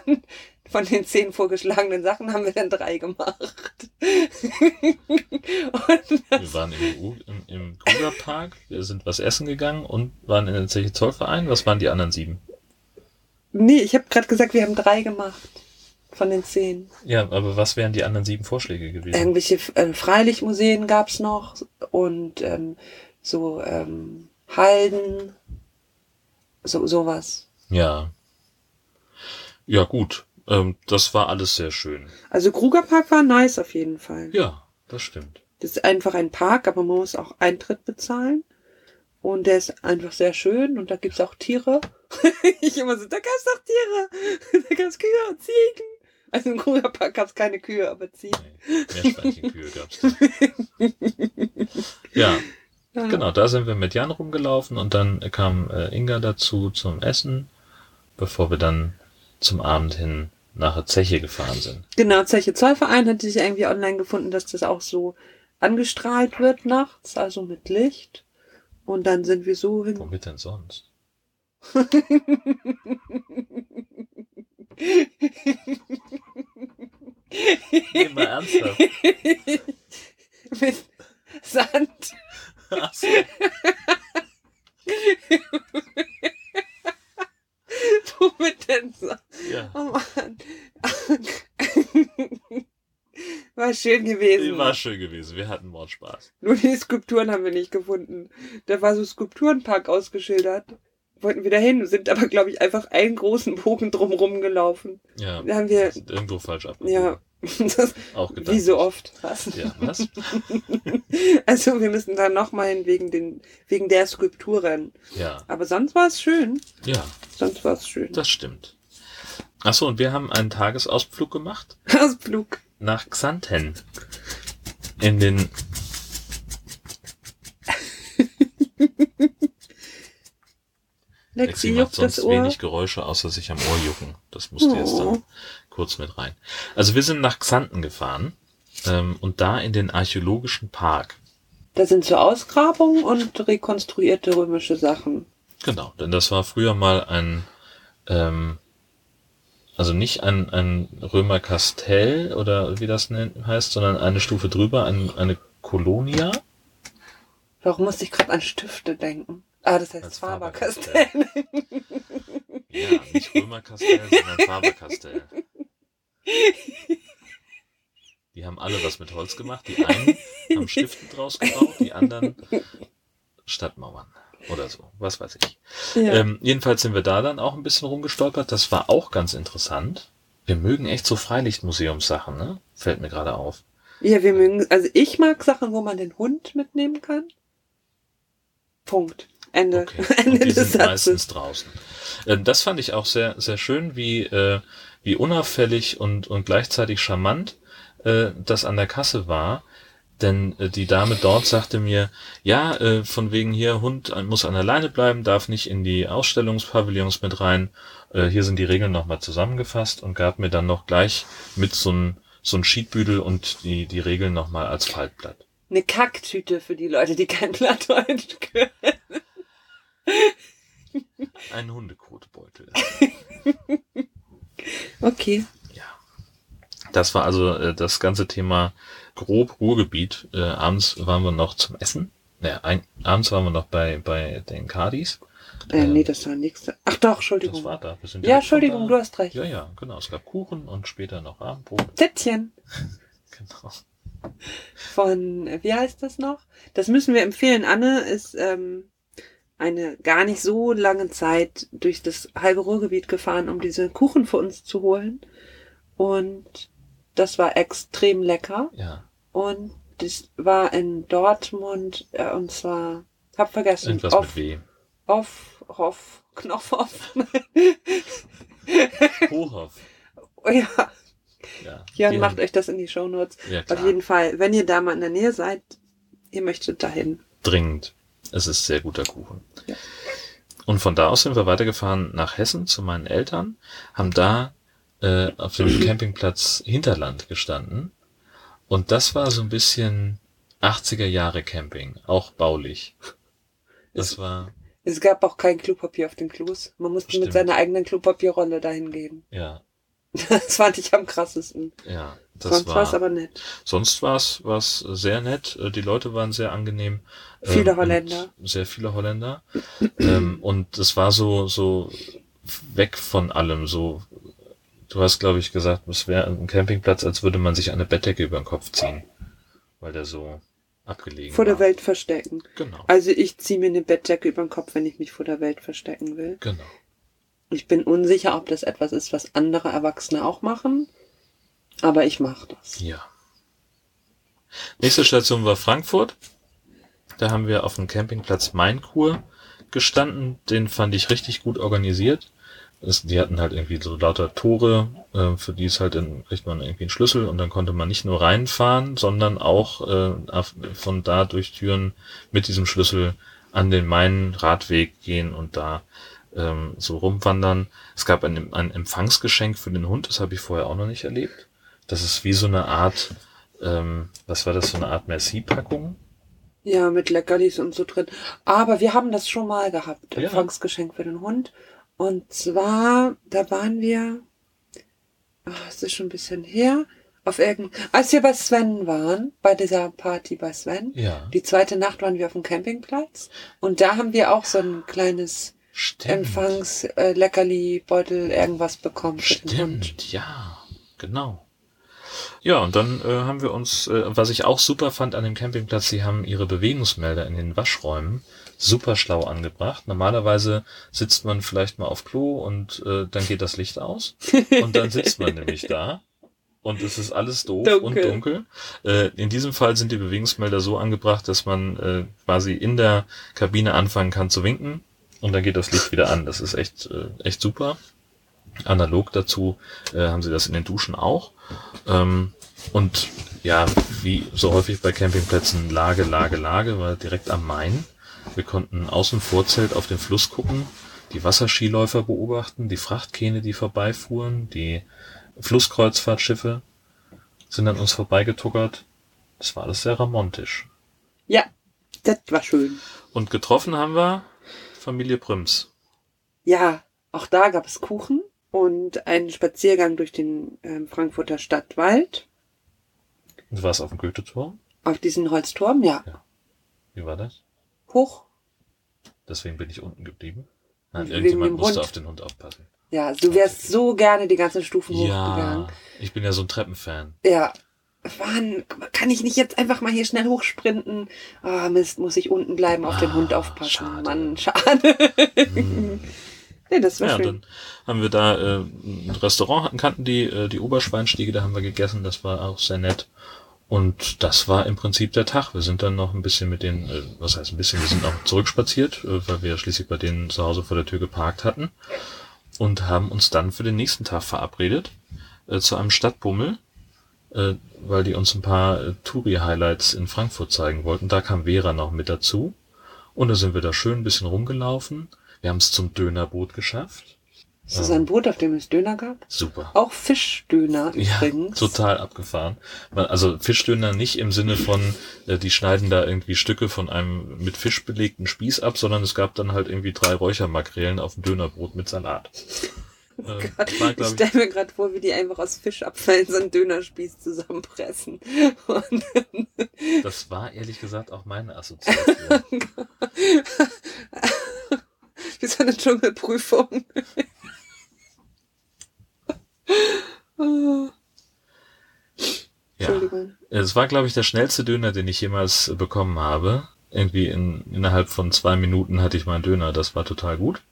und von den zehn vorgeschlagenen Sachen haben wir dann drei gemacht.
Wir waren im, U im, im Krugerpark, wir sind was essen gegangen und waren in Zeche Zollverein. Was waren die anderen sieben?
nee, ich habe gerade gesagt, wir haben drei gemacht. Von den zehn.
Ja, aber was wären die anderen sieben Vorschläge gewesen?
Irgendwelche äh, Freilichtmuseen gab's noch und ähm, so ähm, Halden, so sowas.
ja. Ja, gut. Ähm, das war alles sehr schön.
Also Krugerpark war nice auf jeden Fall.
Ja, das stimmt.
Das ist einfach ein Park, aber man muss auch Eintritt bezahlen. Und der ist einfach sehr schön und da gibt's auch Tiere. ich immer so, da gab's doch Tiere. Da gab's Kühe und Ziegen. Also im Krugerpark gab's keine Kühe, aber Ziegen.
Nee, Meerschweinchenkühe gab's da. Ja,
Ja.
genau, da sind wir mit Jan rumgelaufen und dann kam äh, Inga dazu zum Essen, bevor wir dann zum Abend hin nach der Zeche gefahren sind.
Genau, Zeche Zollverein hatte ich irgendwie online gefunden, dass das auch so angestrahlt wird nachts, also mit Licht. Und dann sind wir so hin.
Womit denn sonst? Nee, mal ernsthaft.
mit Sand.
Ach so.
Womit denn so?
Ja,
Oh Mann. War schön gewesen.
war schön gewesen. Wir hatten Mordspaß.
Nur die Skulpturen haben wir nicht gefunden. Da war so Skulpturenpark ausgeschildert. Wollten wir dahin, sind aber, glaube ich, einfach einen großen Bogen drumrum gelaufen.
Ja,
Da haben wir,
irgendwo falsch abgebogen.
ja, das,
Auch gedacht.
wie so oft. Was?
Ja, was?
Also wir müssen da nochmal hin wegen, den, wegen der Skulpturen.
Ja,
Aber sonst war es schön.
ja,
Sonst war es schön.
das stimmt. Achso, und wir haben einen Tagesausflug gemacht
Ausflug.
nach Xanten. In den
Lexi
Lexi macht sonst wenig Geräusche, außer sich am Ohr jucken. Das musste jetzt
Oh.
dann kurz mit rein. Also wir sind nach Xanten gefahren ähm, und da in den archäologischen Park.
Da sind so Ausgrabungen und rekonstruierte römische Sachen.
Genau, denn das war früher mal ein, ähm, also nicht ein, ein Römerkastell oder wie das nennt, heißt, sondern eine Stufe drüber, ein, eine Colonia.
Warum musste ich gerade an Stifte denken? Ah, das heißt Faber-Castell.
Ja, nicht Römerkastell, sondern Faberkastell. Die haben alle was mit Holz gemacht. Die einen haben Stiften draus gebaut, die anderen Stadtmauern oder so, was weiß ich.
ja.
Ähm, jedenfalls sind wir da dann auch ein bisschen rumgestolpert. Das war auch ganz interessant. Wir mögen echt so Freilichtmuseumssachen, ne? Fällt mir gerade auf.
ja, wir mögen, also ich mag Sachen, wo man den Hund mitnehmen kann. Punkt. Ende.
Okay.
Ende
Und die
des
sind
Satzes.
meistens draußen. Ähm, das fand ich auch sehr, sehr schön, wie, äh, wie unauffällig und, und gleichzeitig charmant äh, das an der Kasse war. Denn äh, die Dame dort sagte mir, ja, von wegen hier, Hund muss an der Leine bleiben, darf nicht in die Ausstellungspavillons mit rein. Hier sind die Regeln nochmal zusammengefasst und gab mir dann noch gleich mit so ein so ein Sheetbüdel und die, die Regeln nochmal als Faltblatt.
Eine Kacktüte für die Leute, die kein Plattdeutsch können.
Ein Hundekotbeutel.
Okay.
Ja. Das war also äh, das ganze Thema grob Ruhrgebiet. Äh, abends waren wir noch zum Essen. Ja, ein, abends waren wir noch bei, bei den Cardis.
Äh,
Ähm,
nee, das war nächste. Ach doch,
Das
Entschuldigung.
war da. Wir sind
Ja, Entschuldigung, du hast recht.
Ja, ja, genau. Es gab Kuchen und später noch Abendbrot.
Tätzchen
Genau.
von, äh, wie heißt das noch? Das müssen wir empfehlen. Anne ist ähm, eine gar nicht so lange Zeit durch das halbe Ruhrgebiet gefahren, um diese Kuchen für uns zu holen. Und das war extrem lecker.
Ja.
Und das war in Dortmund, äh, und zwar, hab vergessen,
Irgendwas
auf,
mit W.
auf, auf, Knopfhoff.
Hohoff.
oh ja,
Ja.
Jörn macht
haben-
euch das in die Shownotes.
Ja, klar.
Auf jeden Fall, wenn ihr da mal in der Nähe seid, ihr möchtet dahin.
Dringend. Es ist sehr guter Kuchen.
Ja.
Und von da aus sind wir weitergefahren nach Hessen zu meinen Eltern, haben da äh, auf dem Campingplatz Hinterland gestanden. Und das war so ein bisschen 80er Jahre Camping, auch baulich. Das war,
Es gab auch kein Klopapier auf den Klos. Man musste
Stimmt.
mit seiner eigenen Klopapierrolle dahin gehen.
ja,
Das fand ich am krassesten.
ja, das
Sonst war es aber nett.
sonst war es war's sehr nett. Äh, Die Leute waren sehr angenehm.
Viele
Ähm,
Holländer.
Sehr viele Holländer. ähm, und es war so, so weg von allem, so Du hast, glaube ich, gesagt, es wäre ein Campingplatz, als würde man sich eine Bettdecke über den Kopf ziehen. Weil der so abgelegen
Vor
war.
der Welt verstecken.
Genau.
Also ich ziehe mir eine Bettdecke über den Kopf, wenn ich mich vor der Welt verstecken will.
Genau.
Ich bin unsicher, ob das etwas ist, was andere Erwachsene auch machen. Aber ich mache das.
Ja. Nächste Station war Frankfurt. Da haben wir auf dem Campingplatz Mainkur gestanden. Den fand ich richtig gut organisiert. Es, die hatten halt irgendwie so lauter Tore, äh, für die es halt in, kriegt man irgendwie einen Schlüssel und dann konnte man nicht nur reinfahren, sondern auch äh, von da durch Türen mit diesem Schlüssel an den Main-Radweg gehen und da ähm, so rumwandern. Es gab ein, ein Empfangsgeschenk für den Hund, das habe ich vorher auch noch nicht erlebt. Das ist wie so eine Art, ähm, was war das, so eine Art Merci-Packung?
Ja, mit Leckerlis und so drin. Aber wir haben das schon mal gehabt.
Ja.
Empfangsgeschenk für den Hund. Und zwar, da waren wir, ach, es ist schon ein bisschen her, auf irgend, als wir bei Sven waren, bei dieser Party bei Sven.
Ja.
Die zweite Nacht waren wir auf dem Campingplatz. Und da haben wir auch so ein kleines
Stimmt.
Empfangs, äh, irgendwas bekommen.
Stimmt, ja, genau. Ja, und dann äh, haben wir uns, äh, was ich auch super fand an dem Campingplatz, sie haben ihre Bewegungsmelder in den Waschräumen super schlau angebracht. Normalerweise sitzt man vielleicht mal auf Klo und äh, dann geht das Licht aus und dann sitzt man nämlich da und es ist alles doof
Dunkel.
und dunkel. Äh, in diesem Fall sind die Bewegungsmelder so angebracht, dass man äh, quasi in der Kabine anfangen kann zu winken und dann geht das Licht wieder an. Das ist echt, äh, echt super. Analog dazu äh, haben sie das in den Duschen auch. Ähm, und ja, wie so häufig bei Campingplätzen Lage, Lage, Lage, war direkt am Main. Wir konnten aus dem Vorzelt auf den Fluss gucken, die Wasserskiläufer beobachten, die Frachtkähne, die vorbeifuhren, die Flusskreuzfahrtschiffe sind an uns vorbeigetuckert. Das war alles sehr romantisch.
Ja, das war schön.
Und getroffen haben wir Familie Prüms.
Ja, auch da gab es Kuchen und einen Spaziergang durch den ähm, Frankfurter Stadtwald
Du warst auf dem Goethe-Turm.
auf diesen Holzturm, ja.
Wie war das?
Hoch.
Deswegen bin ich unten geblieben. Nein,
Wegen
irgendjemand musste
Hund.
auf den Hund aufpassen.
Ja, du wärst so gerne die ganzen Stufen
Ja,
hochgegangen.
ich bin ja so ein Treppenfan.
Ja. Mann, kann ich nicht jetzt einfach mal hier schnell hochsprinten? Ah, Mist, muss ich unten bleiben, auf den
Ah,
Hund aufpassen.
schade.
Mann, schade. nee, das war
Ja,
schön.
dann haben wir da äh, ein Restaurant, hatten, kannten die, äh, die Oberschweinstiege, da haben wir gegessen, das war auch sehr nett. Und das war im Prinzip der Tag. Wir sind dann noch ein bisschen mit denen, äh, was heißt ein bisschen, wir sind auch zurückspaziert, äh, weil wir schließlich bei denen zu Hause vor der Tür geparkt hatten. Und haben uns dann für den nächsten Tag verabredet, äh, zu einem Stadtbummel, äh, weil die uns ein paar äh, Touri-Highlights in Frankfurt zeigen wollten. Da kam Vera noch mit dazu. Und da sind wir da schön ein bisschen rumgelaufen. Wir haben es zum Dönerboot geschafft.
Ist das ein Boot, auf dem es Döner gab?
Super.
Auch Fischdöner
Ja,
übrigens.
total abgefahren. Also Fischdöner nicht im Sinne von, äh, die schneiden da irgendwie Stücke von einem mit Fisch belegten Spieß ab, sondern es gab dann halt irgendwie drei Räuchermakrelen auf dem Dönerbrot mit Salat. Äh, das war,
ich, stelle mir gerade vor, wie die einfach aus Fischabfällen so einen Dönerspieß zusammenpressen. Und
das war ehrlich gesagt auch meine Assoziation.
Wie so eine Dschungelprüfung.
Ja.
Entschuldigung.
Es war, glaube ich, der schnellste Döner, den ich jemals bekommen habe. Irgendwie in, innerhalb von zwei Minuten hatte ich meinen Döner. Das war total gut.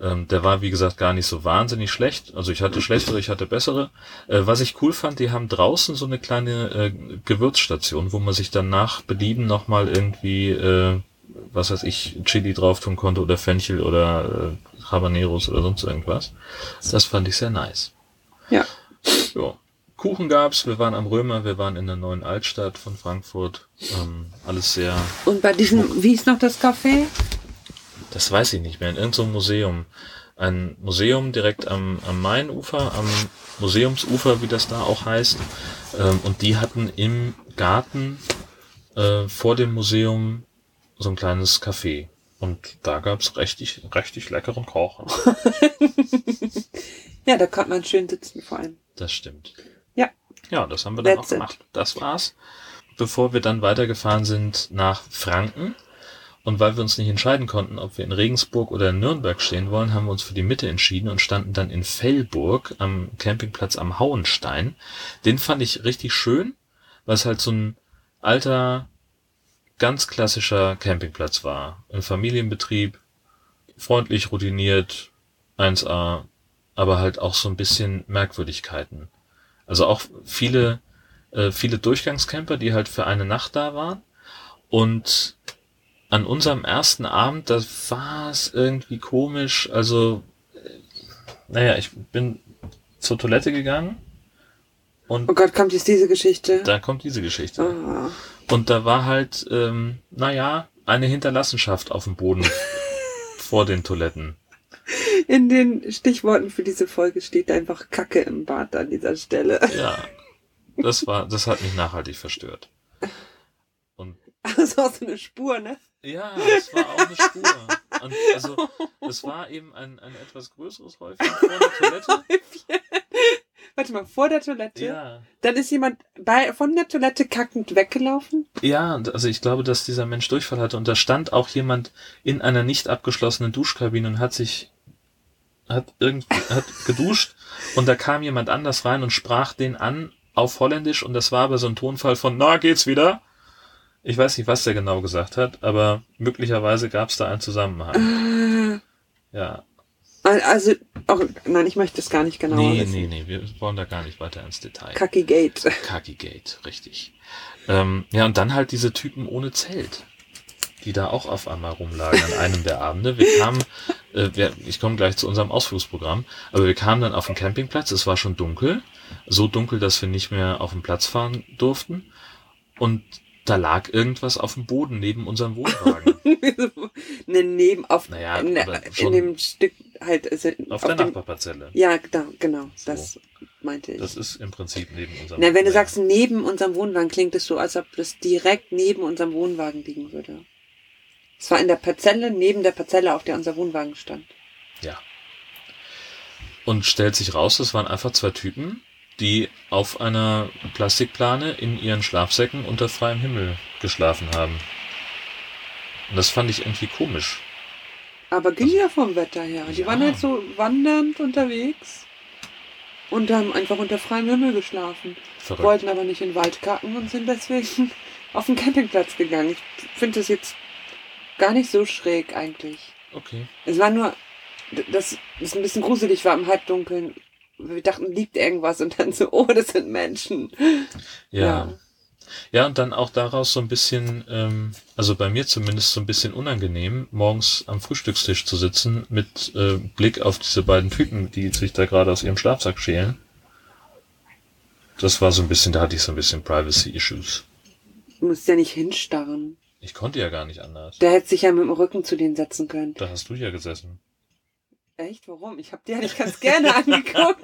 Ähm, der war, wie gesagt, gar nicht so wahnsinnig schlecht. Also ich hatte schlechtere, ich hatte bessere. Äh, was ich cool fand, die haben draußen so eine kleine äh, Gewürzstation, wo man sich dann nach Belieben nochmal irgendwie, äh, was weiß ich, Chili drauf tun konnte oder Fenchel oder äh, Habaneros oder sonst irgendwas. Das fand ich sehr nice.
Ja.
Ja. Kuchen gab's, wir waren am Römer, wir waren in der neuen Altstadt von Frankfurt. Ähm, alles sehr,
Und bei diesem, wie ist noch das Café?
das weiß ich nicht mehr, in irgendeinem Museum. Ein Museum direkt am, am Mainufer, am Museumsufer, wie das da auch heißt. Ähm, und die hatten im Garten äh, vor dem Museum so ein kleines Café. Und da gab's richtig, richtig leckeren Kochen.
Ja, da kann man schön sitzen vor allem.
Das stimmt.
Ja.
Ja, das haben wir dann
That's
auch gemacht. Das war's. Bevor wir dann weitergefahren sind nach Franken. Und weil wir uns nicht entscheiden konnten, ob wir in Regensburg oder in Nürnberg stehen wollen, haben wir uns für die Mitte entschieden und standen dann in Fellburg am Campingplatz am Hauenstein. Den fand ich richtig schön, weil es halt so ein alter, ganz klassischer Campingplatz war. Ein Familienbetrieb, freundlich, routiniert, 1A, aber halt auch so ein bisschen Merkwürdigkeiten. Also auch viele, äh, viele Durchgangscamper, die halt für eine Nacht da waren. Und an unserem ersten Abend, da war es irgendwie komisch. Also, äh, naja, ich bin zur Toilette gegangen und
Oh Gott, kommt jetzt diese Geschichte?
da kommt diese Geschichte.
Ah.
Und da war halt, ähm, naja, eine Hinterlassenschaft auf dem Boden vor den Toiletten.
In den Stichworten für diese Folge steht einfach Kacke im Bad an dieser Stelle.
Ja, das war, das hat mich nachhaltig verstört. Und
Also auch so eine Spur, ne?
ja, das war auch eine Spur. Und also, es war eben ein, ein etwas größeres Häufchen vor der Toilette.
Warte mal, vor der Toilette?
Ja.
Dann ist jemand bei, von der Toilette kackend weggelaufen?
Ja, also ich glaube, dass dieser Mensch Durchfall hatte und da stand auch jemand in einer nicht abgeschlossenen Duschkabine und hat sich hat irgendwie hat geduscht und da kam jemand anders rein und sprach den an auf Holländisch und das war aber so ein Tonfall von na geht's wieder. Ich weiß nicht, was der genau gesagt hat, aber möglicherweise gab es da einen Zusammenhang. Ja.
Also, auch, nein, ich möchte es gar nicht genau
nee,
wissen.
nee, nee, wir wollen da gar nicht weiter ins Detail.
Kacki Gate.
Kaki Gate, richtig. Ähm, ja, und dann halt diese Typen ohne Zelt, die da auch auf einmal rumlagen an einem der Abende. Wir kamen, äh, wir, ich komme gleich zu unserem Ausflugsprogramm, aber wir kamen dann auf den Campingplatz, es war schon dunkel, so dunkel, dass wir nicht mehr auf den Platz fahren durften. Und da lag irgendwas auf dem Boden neben unserem Wohnwagen.
ne, neben, auf,
Naja,
in
schon
dem Stück halt, also,
auf der
dem,
Nachbarparzelle.
Ja, da, genau,
So.
das meinte ich.
Das ist im Prinzip neben unserem
Na, wenn du sagst neben unserem Wohnwagen, klingt es so, als ob das direkt neben unserem Wohnwagen liegen würde. Es war in der Parzelle, neben der Parzelle, auf der unser Wohnwagen stand.
Ja. Und stellt sich raus, das waren einfach zwei Typen, die auf einer Plastikplane in ihren Schlafsäcken unter freiem Himmel geschlafen haben. Und das fand ich irgendwie komisch.
Aber ging ja vom Wetter her. Die
Ja.
waren halt so wandernd unterwegs und haben einfach unter freiem Himmel geschlafen.
Verrückt.
Wollten aber nicht in den Wald kacken und sind deswegen auf den Campingplatz gegangen. Ich finde das jetzt gar nicht so schräg eigentlich.
Okay.
Es war nur, dass es ein bisschen gruselig war im Halbdunkeln. Wir dachten, liegt irgendwas und dann so, oh, das sind Menschen.
Ja. ja. Und dann auch daraus so ein bisschen, ähm, also bei mir zumindest so ein bisschen unangenehm, morgens am Frühstückstisch zu sitzen mit äh, Blick auf diese beiden Typen, die sich da gerade aus ihrem Schlafsack schälen. Das war so ein bisschen, da hatte ich so ein bisschen Privacy-Issues.
Du musst ja nicht hinstarren.
Ich konnte ja gar nicht anders.
Der hätte sich ja mit dem Rücken zu denen setzen können.
Da hast du ja gesessen.
Echt? Warum? Ich habe dir ja nicht ganz gerne angeguckt.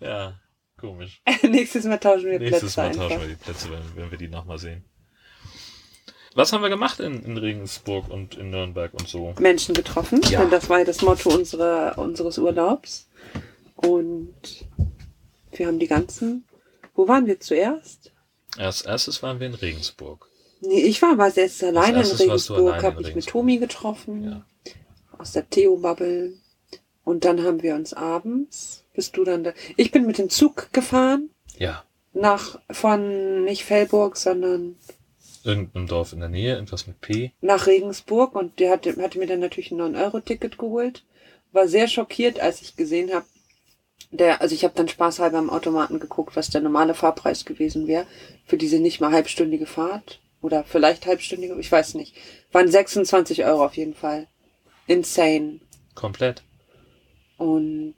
Ja, komisch.
Nächstes Mal tauschen wir
Nächstes
Plätze
Mal
einfach.
tauschen wir die Plätze, wenn, wenn wir die nochmal sehen. Was haben wir gemacht in, in Regensburg und in Nürnberg und so?
Menschen getroffen,
Ja.
denn das war ja das Motto unserer, unseres Urlaubs. Und wir haben die ganzen. Wo waren wir zuerst?
Als erstes waren wir in Regensburg.
Nee, ich war aber selbst alleine in
erstes du
Regensburg, habe
in
mich mit. Tomi getroffen,
Ja.
aus der Theo-Bubble. Und dann haben wir uns abends, bist du dann da. Ich bin mit dem Zug gefahren,
Ja.
nach, von nicht Fellburg, sondern
Irgendeinem Dorf in der Nähe, irgendwas mit P.
nach Regensburg und der hatte, hatte mir dann natürlich ein 9-Euro-Ticket geholt. War sehr schockiert, als ich gesehen habe, der, also ich habe dann spaßhalber am Automaten geguckt, was der normale Fahrpreis gewesen wäre für diese nicht mal halbstündige Fahrt oder vielleicht halbstündige, ich weiß nicht. Waren 26 Euro auf jeden Fall. Insane.
Komplett.
Und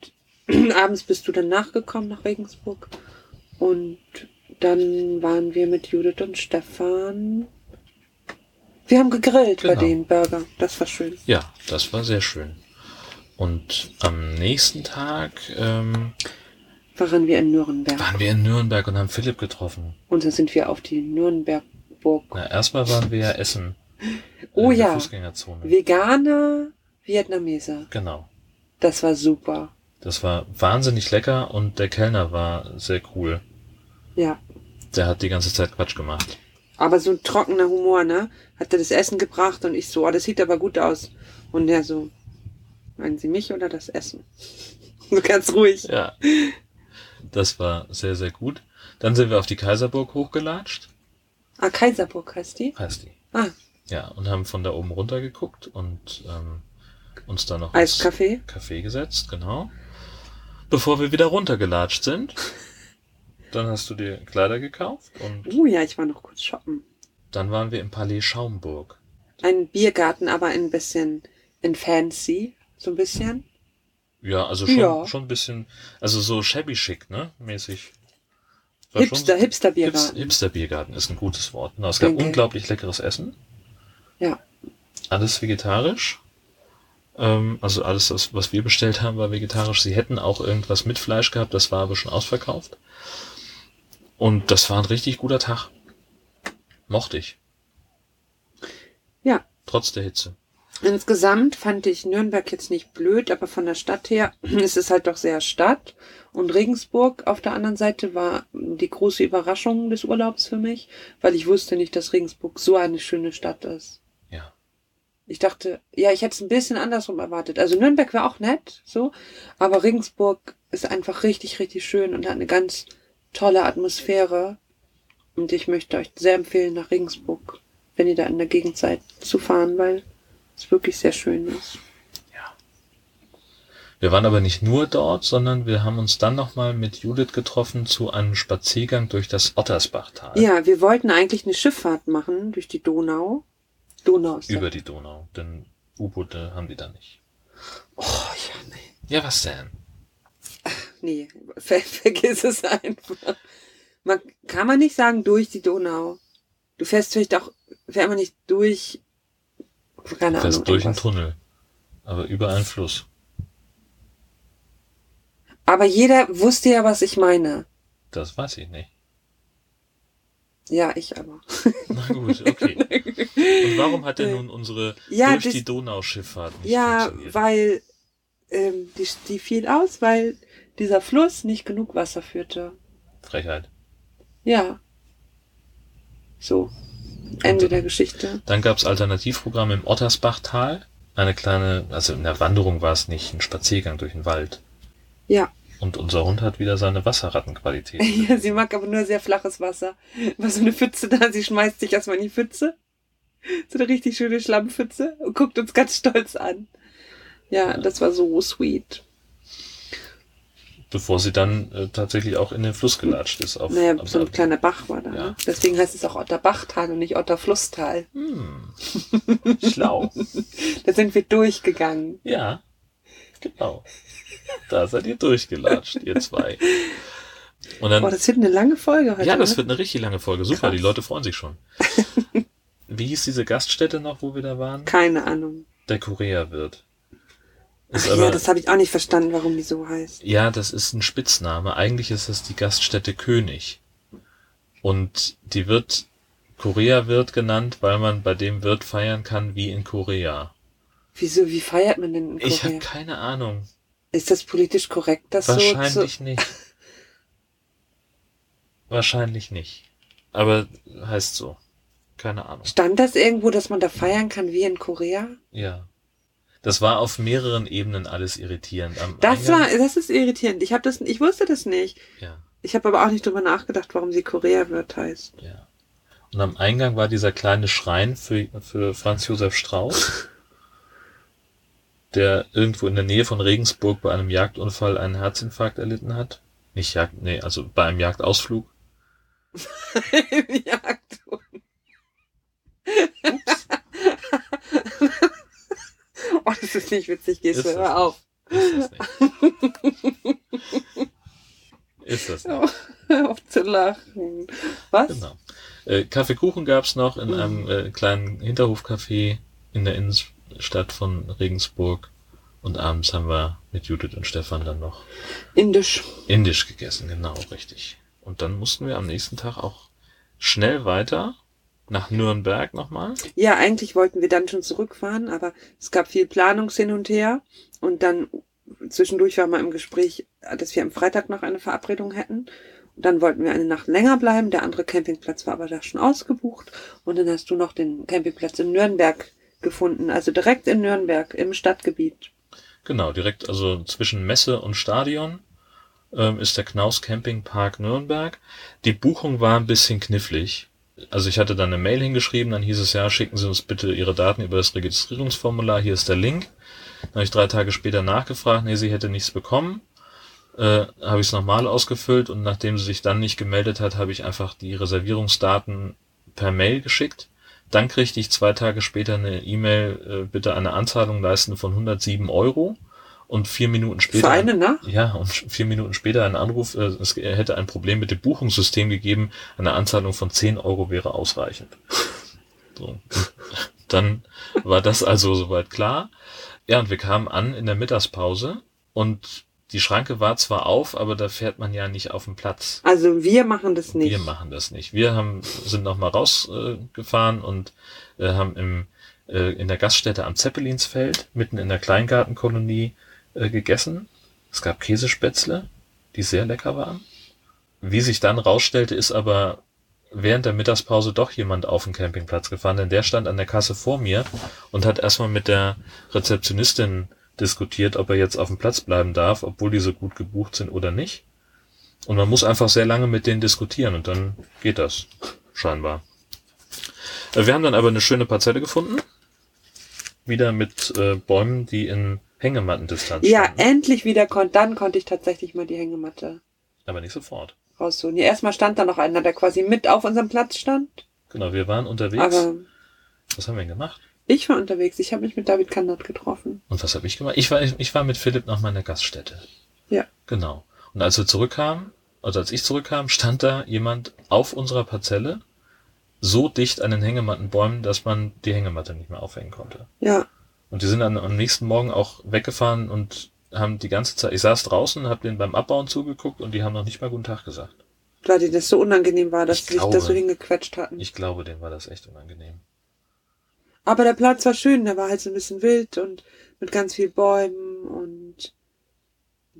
abends bist du dann nachgekommen nach Regensburg und dann waren wir mit Judith und Stefan. Wir haben gegrillt bei
Genau.
den Burger. Das war schön.
Ja, das war sehr schön. Und am nächsten Tag ähm,
Waren wir in Nürnberg.
waren wir in Nürnberg und haben Philipp getroffen.
Und dann sind wir auf die Nürnbergburg.
Na, erstmal waren wir ja essen.
Oh ja.
Fußgängerzone.
Veganer Vietnameser.
Genau.
Das war super.
Das war wahnsinnig lecker und der Kellner war sehr cool.
Ja.
Der hat die ganze Zeit Quatsch gemacht.
Aber so ein trockener Humor, ne? Hat er das Essen gebracht und ich so, oh, das sieht aber gut aus. Und der so, meinen Sie mich oder das Essen? So ganz ruhig.
Ja. Das war sehr, sehr gut. Dann sind wir auf die Kaiserburg hochgelatscht.
Ah, Kaiserburg heißt die?
Heißt die.
Ah,
Ja, und haben von da oben runter geguckt und ähm, uns da noch
Eiskaffee.
Café gesetzt, genau. Bevor wir wieder runtergelatscht sind. Dann hast du dir Kleider gekauft und
Uh, ja, ich war noch kurz shoppen.
dann waren wir im Palais Schaumburg.
Ein Biergarten, aber ein bisschen in fancy. So ein bisschen.
Ja, also schon,
Ja.
schon ein bisschen, also so shabby chic, ne? Mäßig. War
Hipster,
schon-
Hipster
Hips,
Biergarten.
Hipster Biergarten ist ein gutes Wort. Na, es gab
Danke.
unglaublich leckeres Essen.
Ja.
Alles vegetarisch. Ähm, also alles, das, was wir bestellt haben, war vegetarisch. Sie hätten auch irgendwas mit Fleisch gehabt, das war aber schon ausverkauft. Und das war ein richtig guter Tag. Mochte ich.
Ja.
Trotz der Hitze.
Insgesamt fand ich Nürnberg jetzt nicht blöd, aber von der Stadt her ist es halt doch sehr Stadt. Und Regensburg auf der anderen Seite war die große Überraschung des Urlaubs für mich, weil ich wusste nicht, dass Regensburg so eine schöne Stadt ist.
Ja.
Ich dachte, ja, ich hätte es ein bisschen andersrum erwartet. Also Nürnberg wäre auch nett, so, aber Regensburg ist einfach richtig, richtig schön und hat eine ganz tolle Atmosphäre. Und ich möchte euch sehr empfehlen, nach Regensburg, wenn ihr da in der Gegend seid, zu fahren, weil es wirklich sehr schön ist.
Wir waren aber nicht nur dort, sondern wir haben uns dann nochmal mit Judith getroffen zu einem Spaziergang durch das Ottersbachtal.
Ja, wir wollten eigentlich eine Schifffahrt machen durch die Donau. Donau ist
Über die Donau, denn U-Boote haben die da nicht.
Oh, ja, nee.
Ja, was denn?
Nee, ver vergiss es einfach. Man, kann man nicht sagen, durch die Donau. Du fährst vielleicht auch, fährt man nicht durch, keine
Fährst
Ahnung.
durch einen. Tunnel, aber über einen Fluss.
Aber jeder wusste ja, was ich meine.
Das weiß ich nicht.
Ja, ich aber.
Na gut, okay. Und warum hat denn nun unsere
Ja,
durch
das-
die Donauschifffahrt nicht
Ja,
funktioniert?
weil ähm, die, die fiel aus, weil dieser Fluss nicht genug Wasser führte.
Frechheit.
Ja. So. Ende der Geschichte.
Dann gab's Alternativprogramme im Ottersbachtal. Eine kleine, also in der Wanderung war es nicht, ein Spaziergang durch den Wald.
Ja.
Und unser Hund hat wieder seine Wasserrattenqualität.
Ja, sie mag aber nur sehr flaches Wasser. War so eine Pfütze da, sie schmeißt sich erstmal in die Pfütze. So eine richtig schöne Schlammpfütze und guckt uns ganz stolz an. Ja, das war so sweet.
bevor sie dann äh, tatsächlich auch in den Fluss gelatscht ist. Auf,
Naja, so ein kleiner Bach war da.
Ja.
Ne? Deswegen heißt es auch Otterbachtal und nicht Otterflusstal.
Hm, schlau.
Da sind wir durchgegangen.
Ja, genau. Da seid ihr durchgelatscht, ihr zwei. Und dann,
Boah, das wird eine lange Folge heute.
ja, das
ne?
wird eine richtig lange Folge. Super,
Krass.
die Leute freuen sich schon. Wie hieß diese Gaststätte noch, wo wir da waren?
Keine Ahnung.
Der Korea-Wirt.
Ach
Ist
ja,
aber,
das habe ich auch nicht verstanden, warum die so heißt.
ja, das ist ein Spitzname. Eigentlich ist es die Gaststätte König. Und die wird Korea-Wirt genannt, weil man bei dem Wirt feiern kann wie in Korea.
Wieso, wie feiert man denn in Korea?
Ich habe keine Ahnung.
Ist das politisch korrekt, das so
Wahrscheinlich nicht. Wahrscheinlich nicht. Aber heißt so. Keine Ahnung.
Stand das irgendwo, dass man da feiern kann wie in Korea?
Ja. Das war auf mehreren Ebenen alles irritierend. Am
Das
Eingang-
war, das ist irritierend. Ich habe das, ich wusste das nicht.
Ja,
Ich habe aber auch nicht drüber nachgedacht, warum sie Korea wird heißt.
ja. Und am Eingang war dieser kleine Schrein für, für Franz Josef Strauß, der irgendwo in der Nähe von Regensburg bei einem Jagdunfall einen Herzinfarkt erlitten hat. Nicht Jagd, nee, also bei einem Jagdausflug.
Jagd. oh, das ist nicht witzig, gehst du,
es
hör auf.
Ist das nicht? Ist das nicht?
Hör auf zu lachen. Was?
Genau. Äh, Kaffeekuchen gab's noch in einem äh, kleinen Hinterhofcafé in der Innenstadt von Regensburg. Und abends haben wir mit Judith und Stefan dann noch
Indisch.
Indisch gegessen, genau, richtig. Und dann mussten wir am nächsten Tag auch schnell weiter nach Nürnberg nochmal.
Ja, eigentlich wollten wir dann schon zurückfahren, aber es gab viel Planungs hin und her. Und dann zwischendurch war mal im Gespräch, dass wir am Freitag noch eine Verabredung hätten. Dann wollten wir eine Nacht länger bleiben. Der andere Campingplatz war aber da schon ausgebucht. Und dann hast du noch den Campingplatz in Nürnberg gefunden. Also direkt in Nürnberg, im Stadtgebiet.
Genau, direkt also zwischen Messe und Stadion ähm, ist der Knaus Campingpark Nürnberg. Die Buchung war ein bisschen knifflig. Also ich hatte dann eine Mail hingeschrieben, dann hieß es ja, schicken Sie uns bitte Ihre Daten über das Registrierungsformular, hier ist der Link. Dann habe ich drei Tage später nachgefragt, nee, sie hätte nichts bekommen. Äh, habe ich es nochmal ausgefüllt und nachdem sie sich dann nicht gemeldet hat, habe ich einfach die Reservierungsdaten per Mail geschickt. Dann kriegte ich zwei Tage später eine E-Mail, äh, bitte eine Anzahlung leisten von 107 Euro. Und vier Minuten später.
Für eine Nacht?
Ja, und vier Minuten später ein Anruf, äh, es hätte ein Problem mit dem Buchungssystem gegeben, eine Anzahlung von 10 Euro wäre ausreichend. So. Dann war das also soweit klar. Ja, und wir kamen an in der Mittagspause und die Schranke war zwar auf, aber da fährt man ja nicht auf den Platz.
Also wir machen das nicht.
Wir machen das nicht. Wir haben, sind nochmal rausgefahren äh, und äh, haben im, äh, in der Gaststätte am Zeppelinsfeld, mitten in der Kleingartenkolonie, äh, gegessen. Es gab Käsespätzle, die sehr lecker waren. Wie sich dann rausstellte, ist aber während der Mittagspause doch jemand auf den Campingplatz gefahren, denn der stand an der Kasse vor mir und hat erstmal mit der Rezeptionistin diskutiert, ob er jetzt auf dem Platz bleiben darf, obwohl die so gut gebucht sind oder nicht. Und man muss einfach sehr lange mit denen diskutieren und dann geht das. Scheinbar. Äh, wir haben dann aber eine schöne Parzelle gefunden. Wieder mit äh, Bäumen, die in Hängemattendistanz
Ja,
standen.
endlich wieder konnte, dann konnte ich tatsächlich mal die Hängematte
Aber nicht sofort.
rausholen. Ja, erstmal stand da noch einer, der quasi mit auf unserem Platz stand.
Genau, wir waren unterwegs.
Aber
Was haben wir denn gemacht?
Ich war unterwegs. Ich habe mich mit David Kandert getroffen.
Und was habe ich gemacht? Ich war, ich war mit Philipp nach meiner Gaststätte.
Ja.
Genau. Und als wir zurückkamen, also als ich zurückkam, stand da jemand auf unserer Parzelle so dicht an den Hängemattenbäumen, dass man die Hängematte nicht mehr aufhängen konnte.
Ja.
Und die sind dann am nächsten Morgen auch weggefahren und haben die ganze Zeit, ich saß draußen, habe denen beim Abbauen zugeguckt und die haben noch nicht mal guten Tag gesagt.
Weil dir das so unangenehm war, dass
Ich
sie sich da so hingequetscht hatten.
Ich glaube, denen war das echt unangenehm.
Aber der Platz war schön, der war halt so ein bisschen wild und mit ganz viel Bäumen und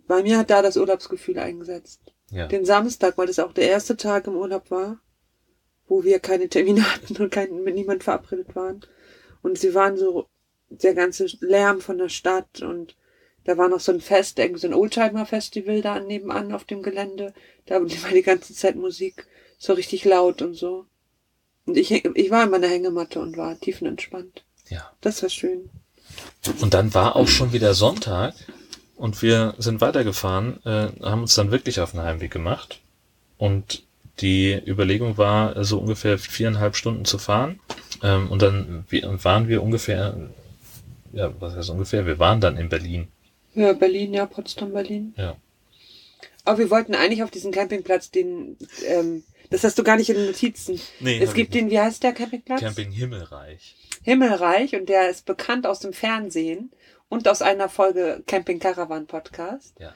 bei mir hat da das Urlaubsgefühl eingesetzt.
Ja.
Den Samstag, weil das auch der erste Tag im Urlaub war, wo wir keine Termine hatten und kein, mit niemand verabredet waren. Und sie waren so, der ganze Lärm von der Stadt und da war noch so ein Fest, irgendwie so ein Oldtimer-Festival da nebenan auf dem Gelände. Da war die ganze Zeit Musik so richtig laut und so. Und ich, ich war in meiner Hängematte und war tiefenentspannt.
ja.
Das war schön.
Und dann war auch schon wieder Sonntag und wir sind weitergefahren, äh, haben uns dann wirklich auf den Heimweg gemacht. Und die Überlegung war, so ungefähr viereinhalb Stunden zu fahren. Ähm, und dann waren wir ungefähr, ja, was heißt ungefähr? Wir waren dann in Berlin.
Ja, Berlin, ja, Potsdam, Berlin.
Ja.
Aber wir wollten eigentlich auf diesen Campingplatz, den, ähm, das hast du gar nicht in den Notizen.
Nee,
es gibt den, wie heißt der Campingplatz?
Camping Himmelreich.
Himmelreich und der ist bekannt aus dem Fernsehen und aus einer Folge Camping Caravan Podcast.
Ja.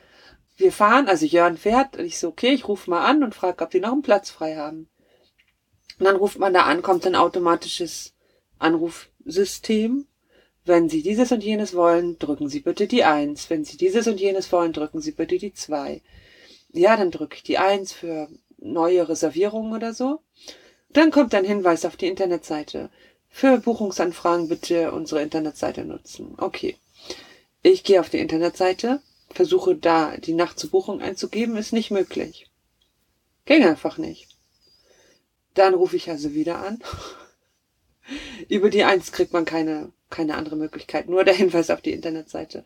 Wir fahren, also Jörn fährt und ich so, okay, ich rufe mal an und frage, ob die noch einen Platz frei haben. Und dann ruft man da an, kommt ein automatisches Anrufsystem. Wenn Sie dieses und jenes wollen, drücken Sie bitte die Eins. Wenn Sie dieses und jenes wollen, drücken Sie bitte die Zwei. Ja, dann drücke ich die Eins für neue Reservierungen oder so. Dann kommt ein Hinweis auf die Internetseite. Für Buchungsanfragen bitte unsere Internetseite nutzen. Okay. Ich gehe auf die Internetseite, versuche da die Nacht zur Buchung einzugeben, ist nicht möglich. Ging einfach nicht. Dann rufe ich also wieder an. Über die Eins kriegt man keine, keine andere Möglichkeit, nur der Hinweis auf die Internetseite.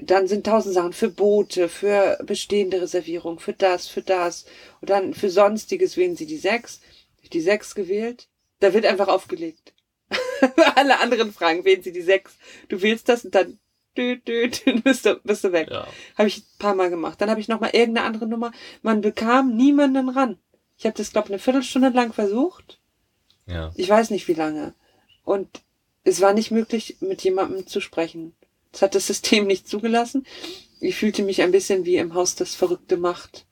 Dann sind tausend Sachen für Boote, für bestehende Reservierung, für das, für das. Und dann für Sonstiges wählen Sie die sechs. Ich Die sechs gewählt. Da wird einfach aufgelegt. Alle anderen Fragen wählen Sie die sechs. Du wählst das und dann dü, dü, dü, bist, du, bist du weg.
Ja.
Habe ich ein paar Mal gemacht. Dann habe ich noch mal irgendeine andere Nummer. Man bekam niemanden ran. Ich habe das, glaube eine Viertelstunde lang versucht.
Ja.
Ich weiß nicht wie lange. Und es war nicht möglich, mit jemandem zu sprechen. Das hat das System nicht zugelassen. Ich fühlte mich ein bisschen wie im Haus das Verrückte Macht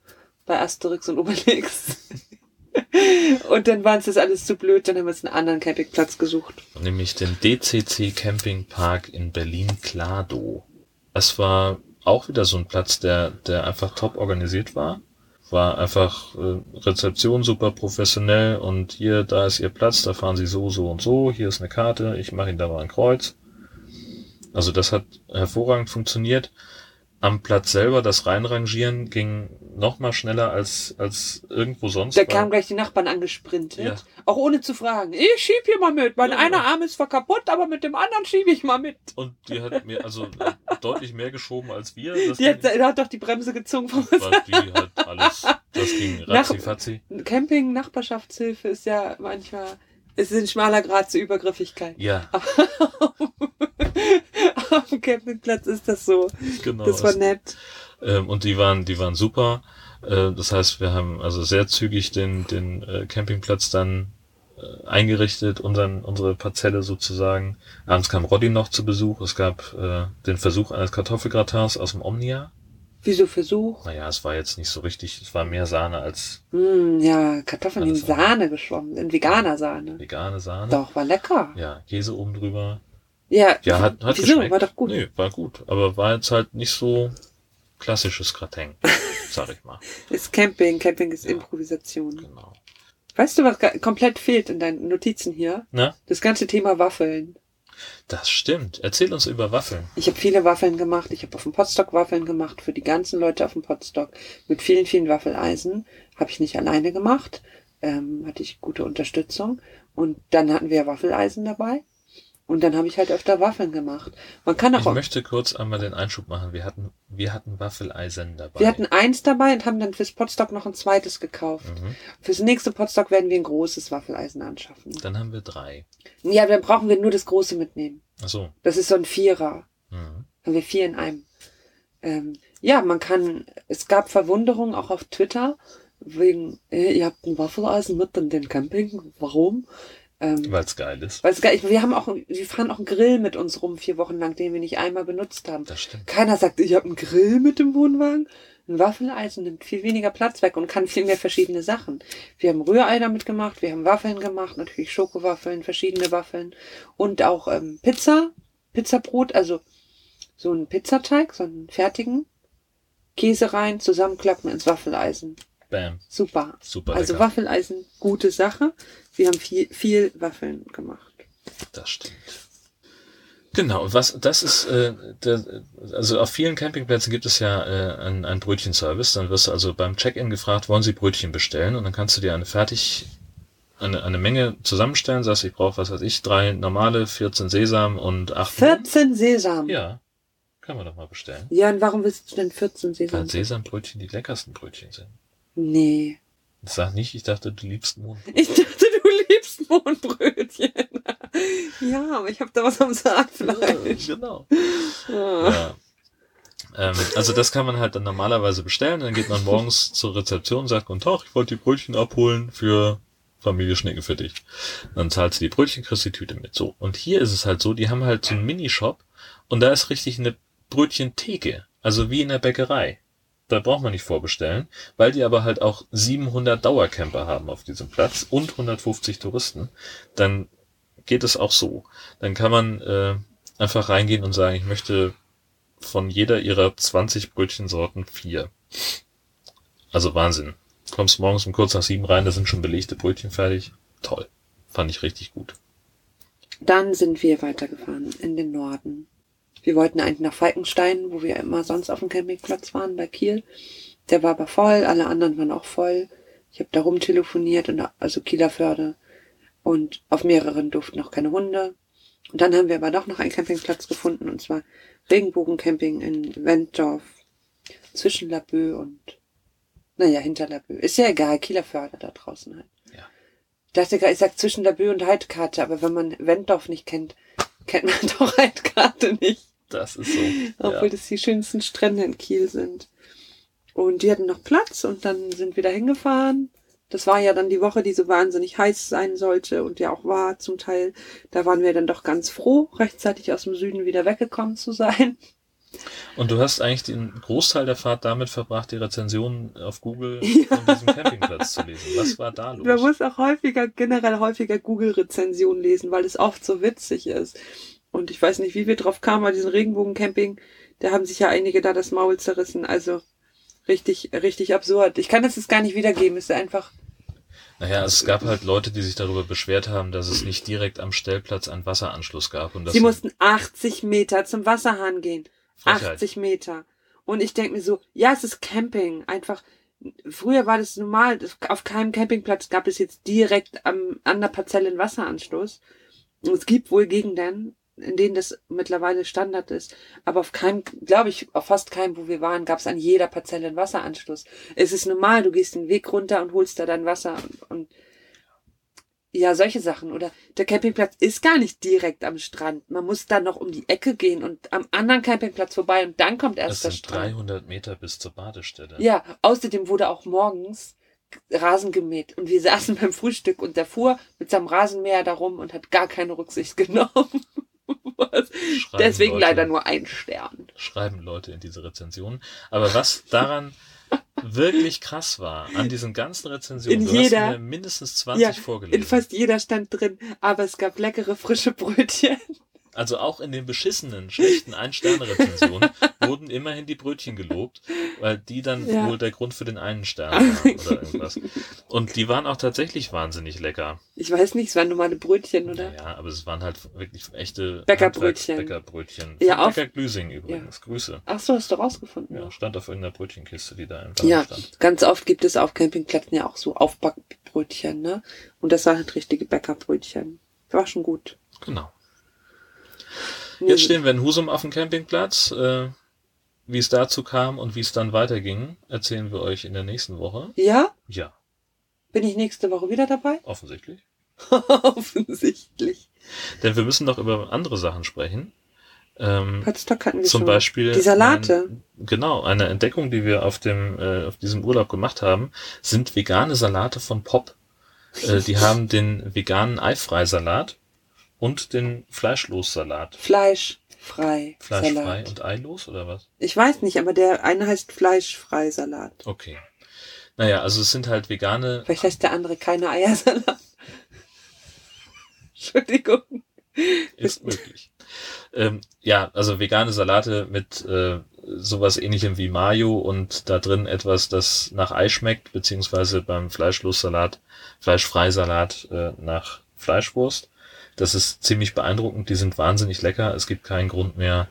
bei Asterix und Obelix. und dann war uns das alles zu blöd, dann haben wir uns einen anderen Campingplatz gesucht.
Nämlich den DCC Campingpark in Berlin-Kladow. Das war auch wieder so ein Platz, der, der einfach top organisiert war. war einfach äh, Rezeption super professionell und hier, da ist Ihr Platz, da fahren Sie so, so und so, hier ist eine Karte, ich mache Ihnen da mal ein Kreuz. Also das hat hervorragend funktioniert. Am Platz selber, das Reinrangieren ging noch mal schneller als, als irgendwo sonst.
Da kamen gleich die Nachbarn angesprintet.
Ja.
Auch ohne zu fragen. Ich schieb hier mal mit. Mein
Ja,
einer
ja.
Arm ist zwar kaputt, aber mit dem anderen schiebe ich mal mit.
Und die hat mir also deutlich mehr geschoben als wir. Das
Die hat, da hat doch die Bremse gezogen vom
die hat alles, das ging
Nach-
ratzi fatzi.
Camping, Nachbarschaftshilfe ist ja manchmal, es ist ein schmaler Grad zur Übergriffigkeit.
Ja,
Auf dem Campingplatz ist das so.
genau.
Das war nett.
Ähm, und die waren, die waren super. Äh, das heißt, wir haben also sehr zügig den, den äh, Campingplatz dann äh, eingerichtet, unseren, unsere Parzelle sozusagen. Abends kam Roddy noch zu Besuch. Es gab den Versuch eines Kartoffelgratins aus dem Omnia.
Wieso Versuch?
Naja, es war jetzt nicht so richtig, es war mehr Sahne als
Hm, ja, Kartoffeln in. Sahne geschwommen, in veganer Sahne.
vegane Sahne.
Doch, war lecker.
Ja, Käse oben drüber.
Ja,
Ja, hat, hat
Wieso?
geschmeckt.
War doch gut.
Nee, war gut. Aber war jetzt halt nicht so klassisches Gratin, sag ich mal.
ist Camping. Camping ist
Ja.
Improvisation.
Genau.
Weißt du, was komplett fehlt in deinen Notizen hier?
Na,
Das ganze Thema Waffeln.
Das stimmt. Erzähl uns über Waffeln.
Ich habe viele Waffeln gemacht. Ich habe auf dem Potstock Waffeln gemacht für die ganzen Leute auf dem Potstock mit vielen, vielen Waffeleisen. Habe ich nicht alleine gemacht. Ähm, hatte ich gute Unterstützung. Und dann hatten wir Waffeleisen dabei. Und dann habe ich halt öfter Waffeln gemacht. Man kann
Ich
auch.
möchte kurz einmal den Einschub machen. Wir hatten, wir hatten Waffeleisen dabei.
Wir hatten eins dabei und haben dann fürs Potstock noch ein zweites gekauft.
mhm.
Fürs nächste Potstock werden wir ein großes Waffeleisen anschaffen.
Dann haben wir drei.
Ja, dann brauchen wir nur das große mitnehmen.
Ach so.
Das ist so ein Vierer.
Mhm.
Haben wir vier in einem. Ähm, ja, man kann, es gab Verwunderung auch auf Twitter, wegen, äh, ihr habt ein Waffeleisen mit in den Camping. Warum? Ähm,
Weil es geil ist.
weil es geil, wir haben auch, wir fahren auch einen Grill mit uns rum, vier Wochen lang, den wir nicht einmal benutzt haben.
Das stimmt.
Keiner sagt, ich habe einen Grill mit dem Wohnwagen. Ein Waffeleisen nimmt viel weniger Platz weg und kann viel mehr verschiedene Sachen. Wir haben Rührei damit gemacht, wir haben Waffeln gemacht, natürlich Schokowaffeln, verschiedene Waffeln und auch ähm, Pizza, Pizzabrot, also so einen Pizzateig, so einen fertigen, Käse rein, zusammenklappen ins Waffeleisen.
Bam.
Super.
Super
also
lecker.
Waffeleisen, gute Sache. Wir haben viel, viel Waffeln gemacht.
Das stimmt. Genau, was das ist, äh, der, also auf vielen Campingplätzen gibt es ja äh, einen, einen Brötchenservice. Dann wirst du also beim Check-in gefragt, wollen Sie Brötchen bestellen? Und dann kannst du dir eine fertig, eine, eine Menge zusammenstellen. Sagst, ich brauche, was weiß ich, drei normale, 14 Sesam und acht.
14 Sesam.
Ja, kann man doch mal bestellen.
Ja, und warum willst du denn 14
Weil
Sesam?
Sesambrötchen die leckersten Brötchen sind.
Nee.
Sag nicht, ich dachte, du liebst Mohn.
Ich dachte, du liebst Mohnbrötchen. ja, aber ich habe da was am Saatfleisch.
genau.
Ah.
Ja. Ähm, also das kann man halt dann normalerweise bestellen. Dann geht man morgens zur Rezeption und sagt, guten Tag, ich wollte die Brötchen abholen für Familie Schnicke für dich. Dann zahlst du die Brötchen, kriegst die Tüte mit. So. Und hier ist es halt so, die haben halt so einen Minishop und da ist richtig eine Brötchentheke. Also wie in der Bäckerei. Da braucht man nicht vorbestellen, weil die aber halt auch 700 Dauercamper haben auf diesem Platz und 150 Touristen. Dann geht es auch so. Dann kann man äh, einfach reingehen und sagen, ich möchte von jeder ihrer 20 Brötchensorten vier. Also Wahnsinn. Kommst morgens um kurz nach sieben rein, da sind schon belegte Brötchen fertig. Toll. Fand ich richtig gut.
Dann sind wir weitergefahren in den Norden. Wir wollten eigentlich nach Falkenstein, wo wir immer sonst auf dem Campingplatz waren, bei Kiel. Der war aber voll, alle anderen waren auch voll. Ich habe da rumtelefoniert, und, also Kieler Förde. Und auf mehreren durften noch keine Hunde. Und dann haben wir aber doch noch einen Campingplatz gefunden, und zwar Regenbogencamping in Wentorf. Zwischen Laboe und, naja, hinter Laboe. Ist ja egal, Kieler Förde da draußen halt.
Ja.
Ich dachte ich sag zwischen Laboe und Heidkarte, aber wenn man Wentorf nicht kennt, kennt man doch Heidkarte nicht.
Das ist so.
Obwohl
ja.
das die schönsten Strände in Kiel sind. Und die hatten noch Platz und dann sind wir da hingefahren. Das war ja dann die Woche, die so wahnsinnig heiß sein sollte und ja auch war zum Teil. Da waren wir dann doch ganz froh, rechtzeitig aus dem Süden wieder weggekommen zu sein.
Und du hast eigentlich den Großteil der Fahrt damit verbracht, die Rezensionen auf Google
Ja.
von diesem Campingplatz zu lesen. Was war da los?
Man muss auch häufiger, generell häufiger Google-Rezensionen lesen, weil es oft so witzig ist. Und ich weiß nicht, wie wir drauf kamen bei diesem Regenbogen-Camping. Da haben sich ja einige da das Maul zerrissen. Also Richtig, richtig absurd. Ich kann das jetzt gar nicht wiedergeben. Es ist einfach.
Naja, es gab halt Leute, die sich darüber beschwert haben, dass es nicht direkt am Stellplatz einen Wasseranschluss gab. Und
Sie mussten 80 Meter zum Wasserhahn gehen.
Frechheit.
80 Meter. Und ich denke mir so, ja, es ist Camping. Einfach, früher war das normal. Auf keinem Campingplatz gab es jetzt direkt am, an der Parzelle einen Wasseranschluss. Und es gibt wohl Gegenden, in denen das mittlerweile Standard ist. Aber auf keinem, glaube ich, auf fast keinem, wo wir waren, gab es an jeder Parzelle einen Wasseranschluss. Es ist normal, du gehst den Weg runter und holst da dann Wasser und, und ja, solche Sachen. Oder der Campingplatz ist gar nicht direkt am Strand. Man muss dann noch um die Ecke gehen und am anderen Campingplatz vorbei und dann kommt erst der
sind
Strand.
300 Meter bis zur Badestelle.
Ja, außerdem wurde auch morgens Rasen gemäht und wir saßen beim Frühstück und der fuhr mit seinem Rasenmäher da rum und hat gar keine Rücksicht genommen. Was?
Schreiben
Deswegen
Leute,
leider nur ein Stern.
Schreiben Leute in diese Rezensionen. Aber was daran wirklich krass war, an diesen ganzen Rezensionen,
In
du
jeder-
hast mir mindestens 20
Ja,
vorgelesen.
In fast jeder stand drin, aber es gab leckere frische Brötchen.
Also auch in den beschissenen, schlechten Ein-Sterne-Rezensionen wurden immerhin die Brötchen gelobt, weil die dann
Ja.
wohl der Grund für den einen Stern waren oder irgendwas. Und die waren auch tatsächlich wahnsinnig lecker.
Ich weiß nicht, es waren normale Brötchen, oder?
Ja, aber es waren halt wirklich echte
Bäckerbrötchen.
Bäckerbrötchen.
Ja, auf-
Bäcker Glüsing übrigens. Grüße.
Ach so, hast du rausgefunden.
Ja, stand auf irgendeiner Brötchenkiste, die da im
Ja,
stand.
ganz oft gibt es auf Campingplätzen ja auch so Aufbackbrötchen, ne? Und das waren halt richtige Bäckerbrötchen. War schon gut.
Genau. Jetzt stehen wir in Husum auf dem Campingplatz. Äh, wie es dazu kam und wie es dann weiterging, erzählen wir euch in der nächsten Woche.
Ja?
Ja,
Bin ich nächste Woche wieder dabei?
offensichtlich.
Offensichtlich.
Denn wir müssen noch über andere Sachen sprechen. Ähm,
Potsdok hatten wir
zum
schon.
Beispiel
Die Salate.
Ein, genau, eine Entdeckung, die wir auf dem äh, auf diesem Urlaub gemacht haben, sind vegane Salate von Pop. Äh, die haben den veganen Eifreisalat und den Fleischlossalat.
Fleischfrei.
Fleischfrei
Salat.
und eilos oder was?
Ich weiß nicht, aber der eine heißt Fleischfrei Salat.
Okay. Naja, also es sind halt vegane
Vielleicht heißt der andere keine Eiersalat. Entschuldigung.
Ist möglich. Ähm, ja, also vegane Salate mit äh, sowas ähnlichem wie Mayo und da drin etwas, das nach Ei schmeckt, beziehungsweise beim Fleischlossalat, Fleischfreisalat äh, nach Fleischwurst. Das ist ziemlich beeindruckend, die sind wahnsinnig lecker. Es gibt keinen Grund mehr,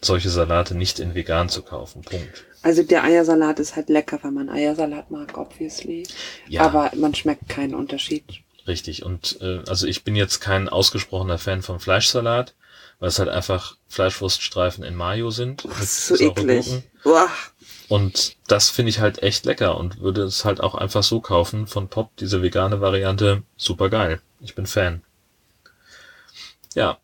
solche Salate nicht in vegan zu kaufen. Punkt.
Also der Eiersalat ist halt lecker, wenn man Eiersalat mag, obviously.
Ja,
Aber man schmeckt keinen Unterschied.
richtig. Und äh, also ich bin jetzt kein ausgesprochener Fan vom Fleischsalat, weil es halt einfach Fleischwurststreifen in Mayo sind.
Ist so eklig.
Und das finde ich halt echt lecker und würde es halt auch einfach so kaufen von Pop, diese vegane Variante, super geil. Ich bin Fan. Ja.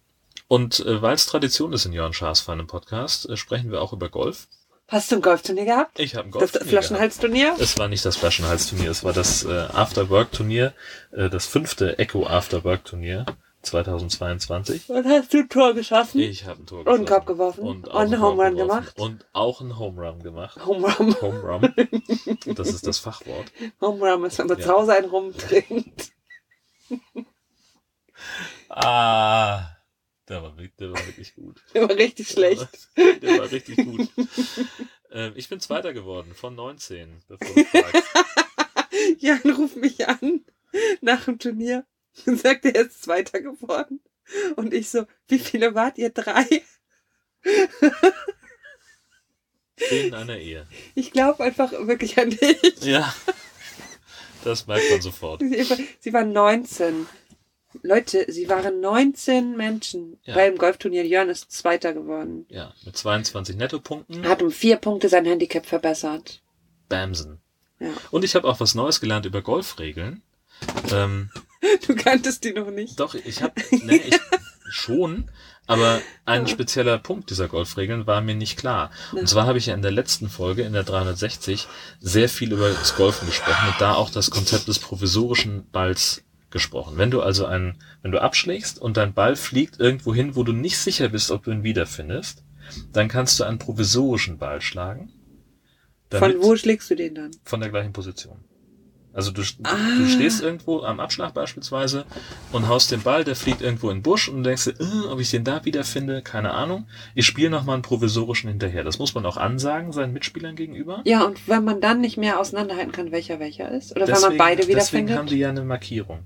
Und äh, weil es Tradition ist in Jörn Schaas feinem Podcast, äh, sprechen wir auch über Golf.
Hast du ein Golfturnier gehabt?
Ich habe ein
Das
Golf.
Flaschenhalsturnier?
Es war nicht das Flaschenhals-Turnier, es war das äh, After-Work-Turnier, äh, das fünfte Echo After-Work-Turnier 2022.
Und hast du ein Tor geschossen?
Ich habe ein Tor
Und einen Korb geworfen.
Und,
Und
auch
einen
einen
Home Run gemacht.
Und auch einen Home Run gemacht.
Home Run.
Home Run. Das ist das Fachwort.
Home Run ist, wenn man
Ja.
zu Hause einen rumtrinkt.
Ah, der war, wirklich- der war wirklich gut.
Immer richtig schlecht.
Der war richtig gut. Ähm, ich bin Zweiter geworden von 19, bevor du fragst.
Jan ruft mich an nach dem Turnier und sagt, er ist Zweiter geworden. Und ich so, wie viele wart ihr? Drei?
In einer Ehe.
Ich glaube einfach wirklich an dich.
Ja, das merkt man sofort.
Sie waren 19. Leute, sie waren 19 Menschen
Ja.
beim Golfturnier. Jörn ist Zweiter geworden.
Ja, mit 22 Nettopunkten.
Hat um vier Punkte sein Handicap verbessert.
Bamsen.
Ja.
Und ich habe auch was Neues gelernt über Golfregeln. Ähm,
Du kanntest die noch nicht.
doch, ich habe, ne, ich schon, aber ein spezieller Punkt dieser Golfregeln war mir nicht klar. Und zwar habe ich ja in der letzten Folge, in der 360, sehr viel über das Golfen gesprochen und da auch das Konzept des provisorischen Balls gesprochen. Wenn du also einen, wenn du abschlägst und dein Ball fliegt irgendwo hin, wo du nicht sicher bist, ob du ihn wiederfindest, dann kannst du einen provisorischen Ball schlagen.
Von wo schlägst du den dann?
Von der gleichen Position. Also du,
Ah.
du stehst irgendwo am Abschlag beispielsweise und haust den Ball, der fliegt irgendwo in den Busch und denkst dir, äh, ob ich den da wiederfinde, keine Ahnung. Ich spiele nochmal einen provisorischen hinterher. Das muss man auch ansagen, seinen Mitspielern gegenüber.
Ja, und wenn man dann nicht mehr auseinanderhalten kann, welcher welcher ist? Oder wenn man beide
deswegen
wiederfindet?
haben die ja eine Markierung.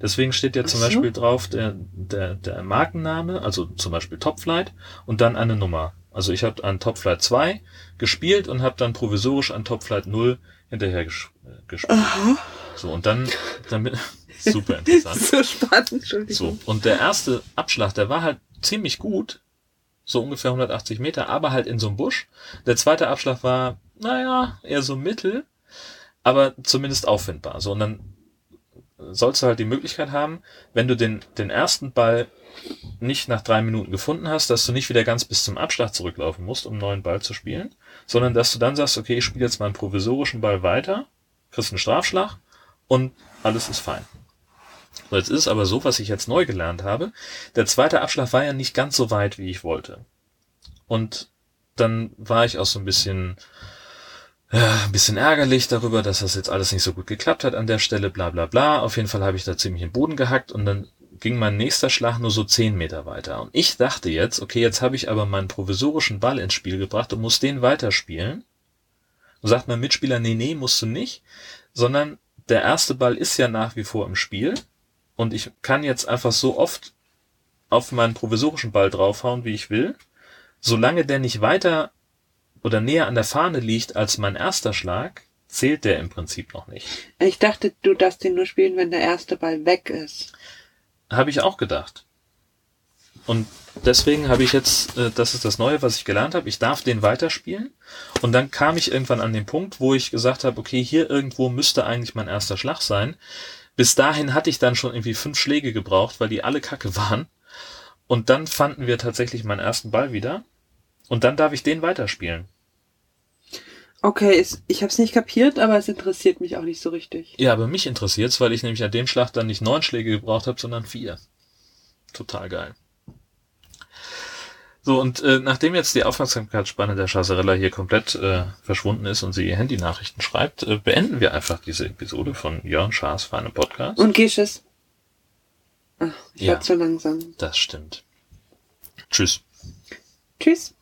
Deswegen steht ja zum
so.
Beispiel drauf der, der, der Markenname, also zum Beispiel Topflight und dann eine Nummer. Also ich habe an Topflight 2 gespielt und habe dann provisorisch an Topflight 0 hinterher ges äh, gespielt.
Aha.
So, und dann, damit, super interessant.
so spannend, Entschuldigung.
So, und der erste Abschlag, der war halt ziemlich gut, so ungefähr 180 Meter, aber halt in so einem Busch. Der zweite Abschlag war, naja, eher so mittel, aber zumindest auffindbar. So, und dann sollst du halt die Möglichkeit haben, wenn du den, den ersten Ball nicht nach drei Minuten gefunden hast, dass du nicht wieder ganz bis zum Abschlag zurücklaufen musst, um einen neuen Ball zu spielen, sondern dass du dann sagst, okay, ich spiele jetzt mal einen provisorischen Ball weiter, kriegst einen Strafschlag und alles ist fein. So, jetzt ist es aber so, was ich jetzt neu gelernt habe. Der zweite Abschlag war ja nicht ganz so weit, wie ich wollte. Und dann war ich auch so ein bisschen, ein bisschen ärgerlich darüber, dass das jetzt alles nicht so gut geklappt hat an der Stelle, bla bla bla. Auf jeden Fall habe ich da ziemlich den Boden gehackt und dann ging mein nächster Schlag nur so 10 Meter weiter. Und ich dachte jetzt, okay, jetzt habe ich aber meinen provisorischen Ball ins Spiel gebracht und muss den weiterspielen. Und sagt mein Mitspieler, nee, nee, musst du nicht, sondern der erste Ball ist ja nach wie vor im Spiel und ich kann jetzt einfach so oft auf meinen provisorischen Ball draufhauen, wie ich will, solange der nicht weiter oder näher an der Fahne liegt als mein erster Schlag, zählt der im Prinzip noch nicht.
Ich dachte, du darfst den nur spielen, wenn der erste Ball weg ist.
Habe ich auch gedacht. Und deswegen habe ich jetzt, äh, das ist das Neue, was ich gelernt habe, ich darf den weiterspielen. Und dann kam ich irgendwann an den Punkt, wo ich gesagt habe, okay, hier irgendwo müsste eigentlich mein erster Schlag sein. Bis dahin hatte ich dann schon irgendwie fünf Schläge gebraucht, weil die alle kacke waren. Und dann fanden wir tatsächlich meinen ersten Ball wieder. Und dann darf ich den weiterspielen.
Okay, es, ich habe es nicht kapiert, aber es interessiert mich auch nicht so richtig.
Ja, aber mich interessiert's, weil ich nämlich an dem Schlag dann nicht neun Schläge gebraucht habe, sondern vier. Total geil. So, und äh, nachdem jetzt die Aufmerksamkeitsspanne der Chasserella hier komplett äh, verschwunden ist und sie ihr Handynachrichten schreibt, äh, beenden wir einfach diese Episode von Jörn Schaas Feine Podcast.
Und Gesches? Ach, ich
Ja.
war zu langsam.
Das stimmt. Tschüss.
Tschüss.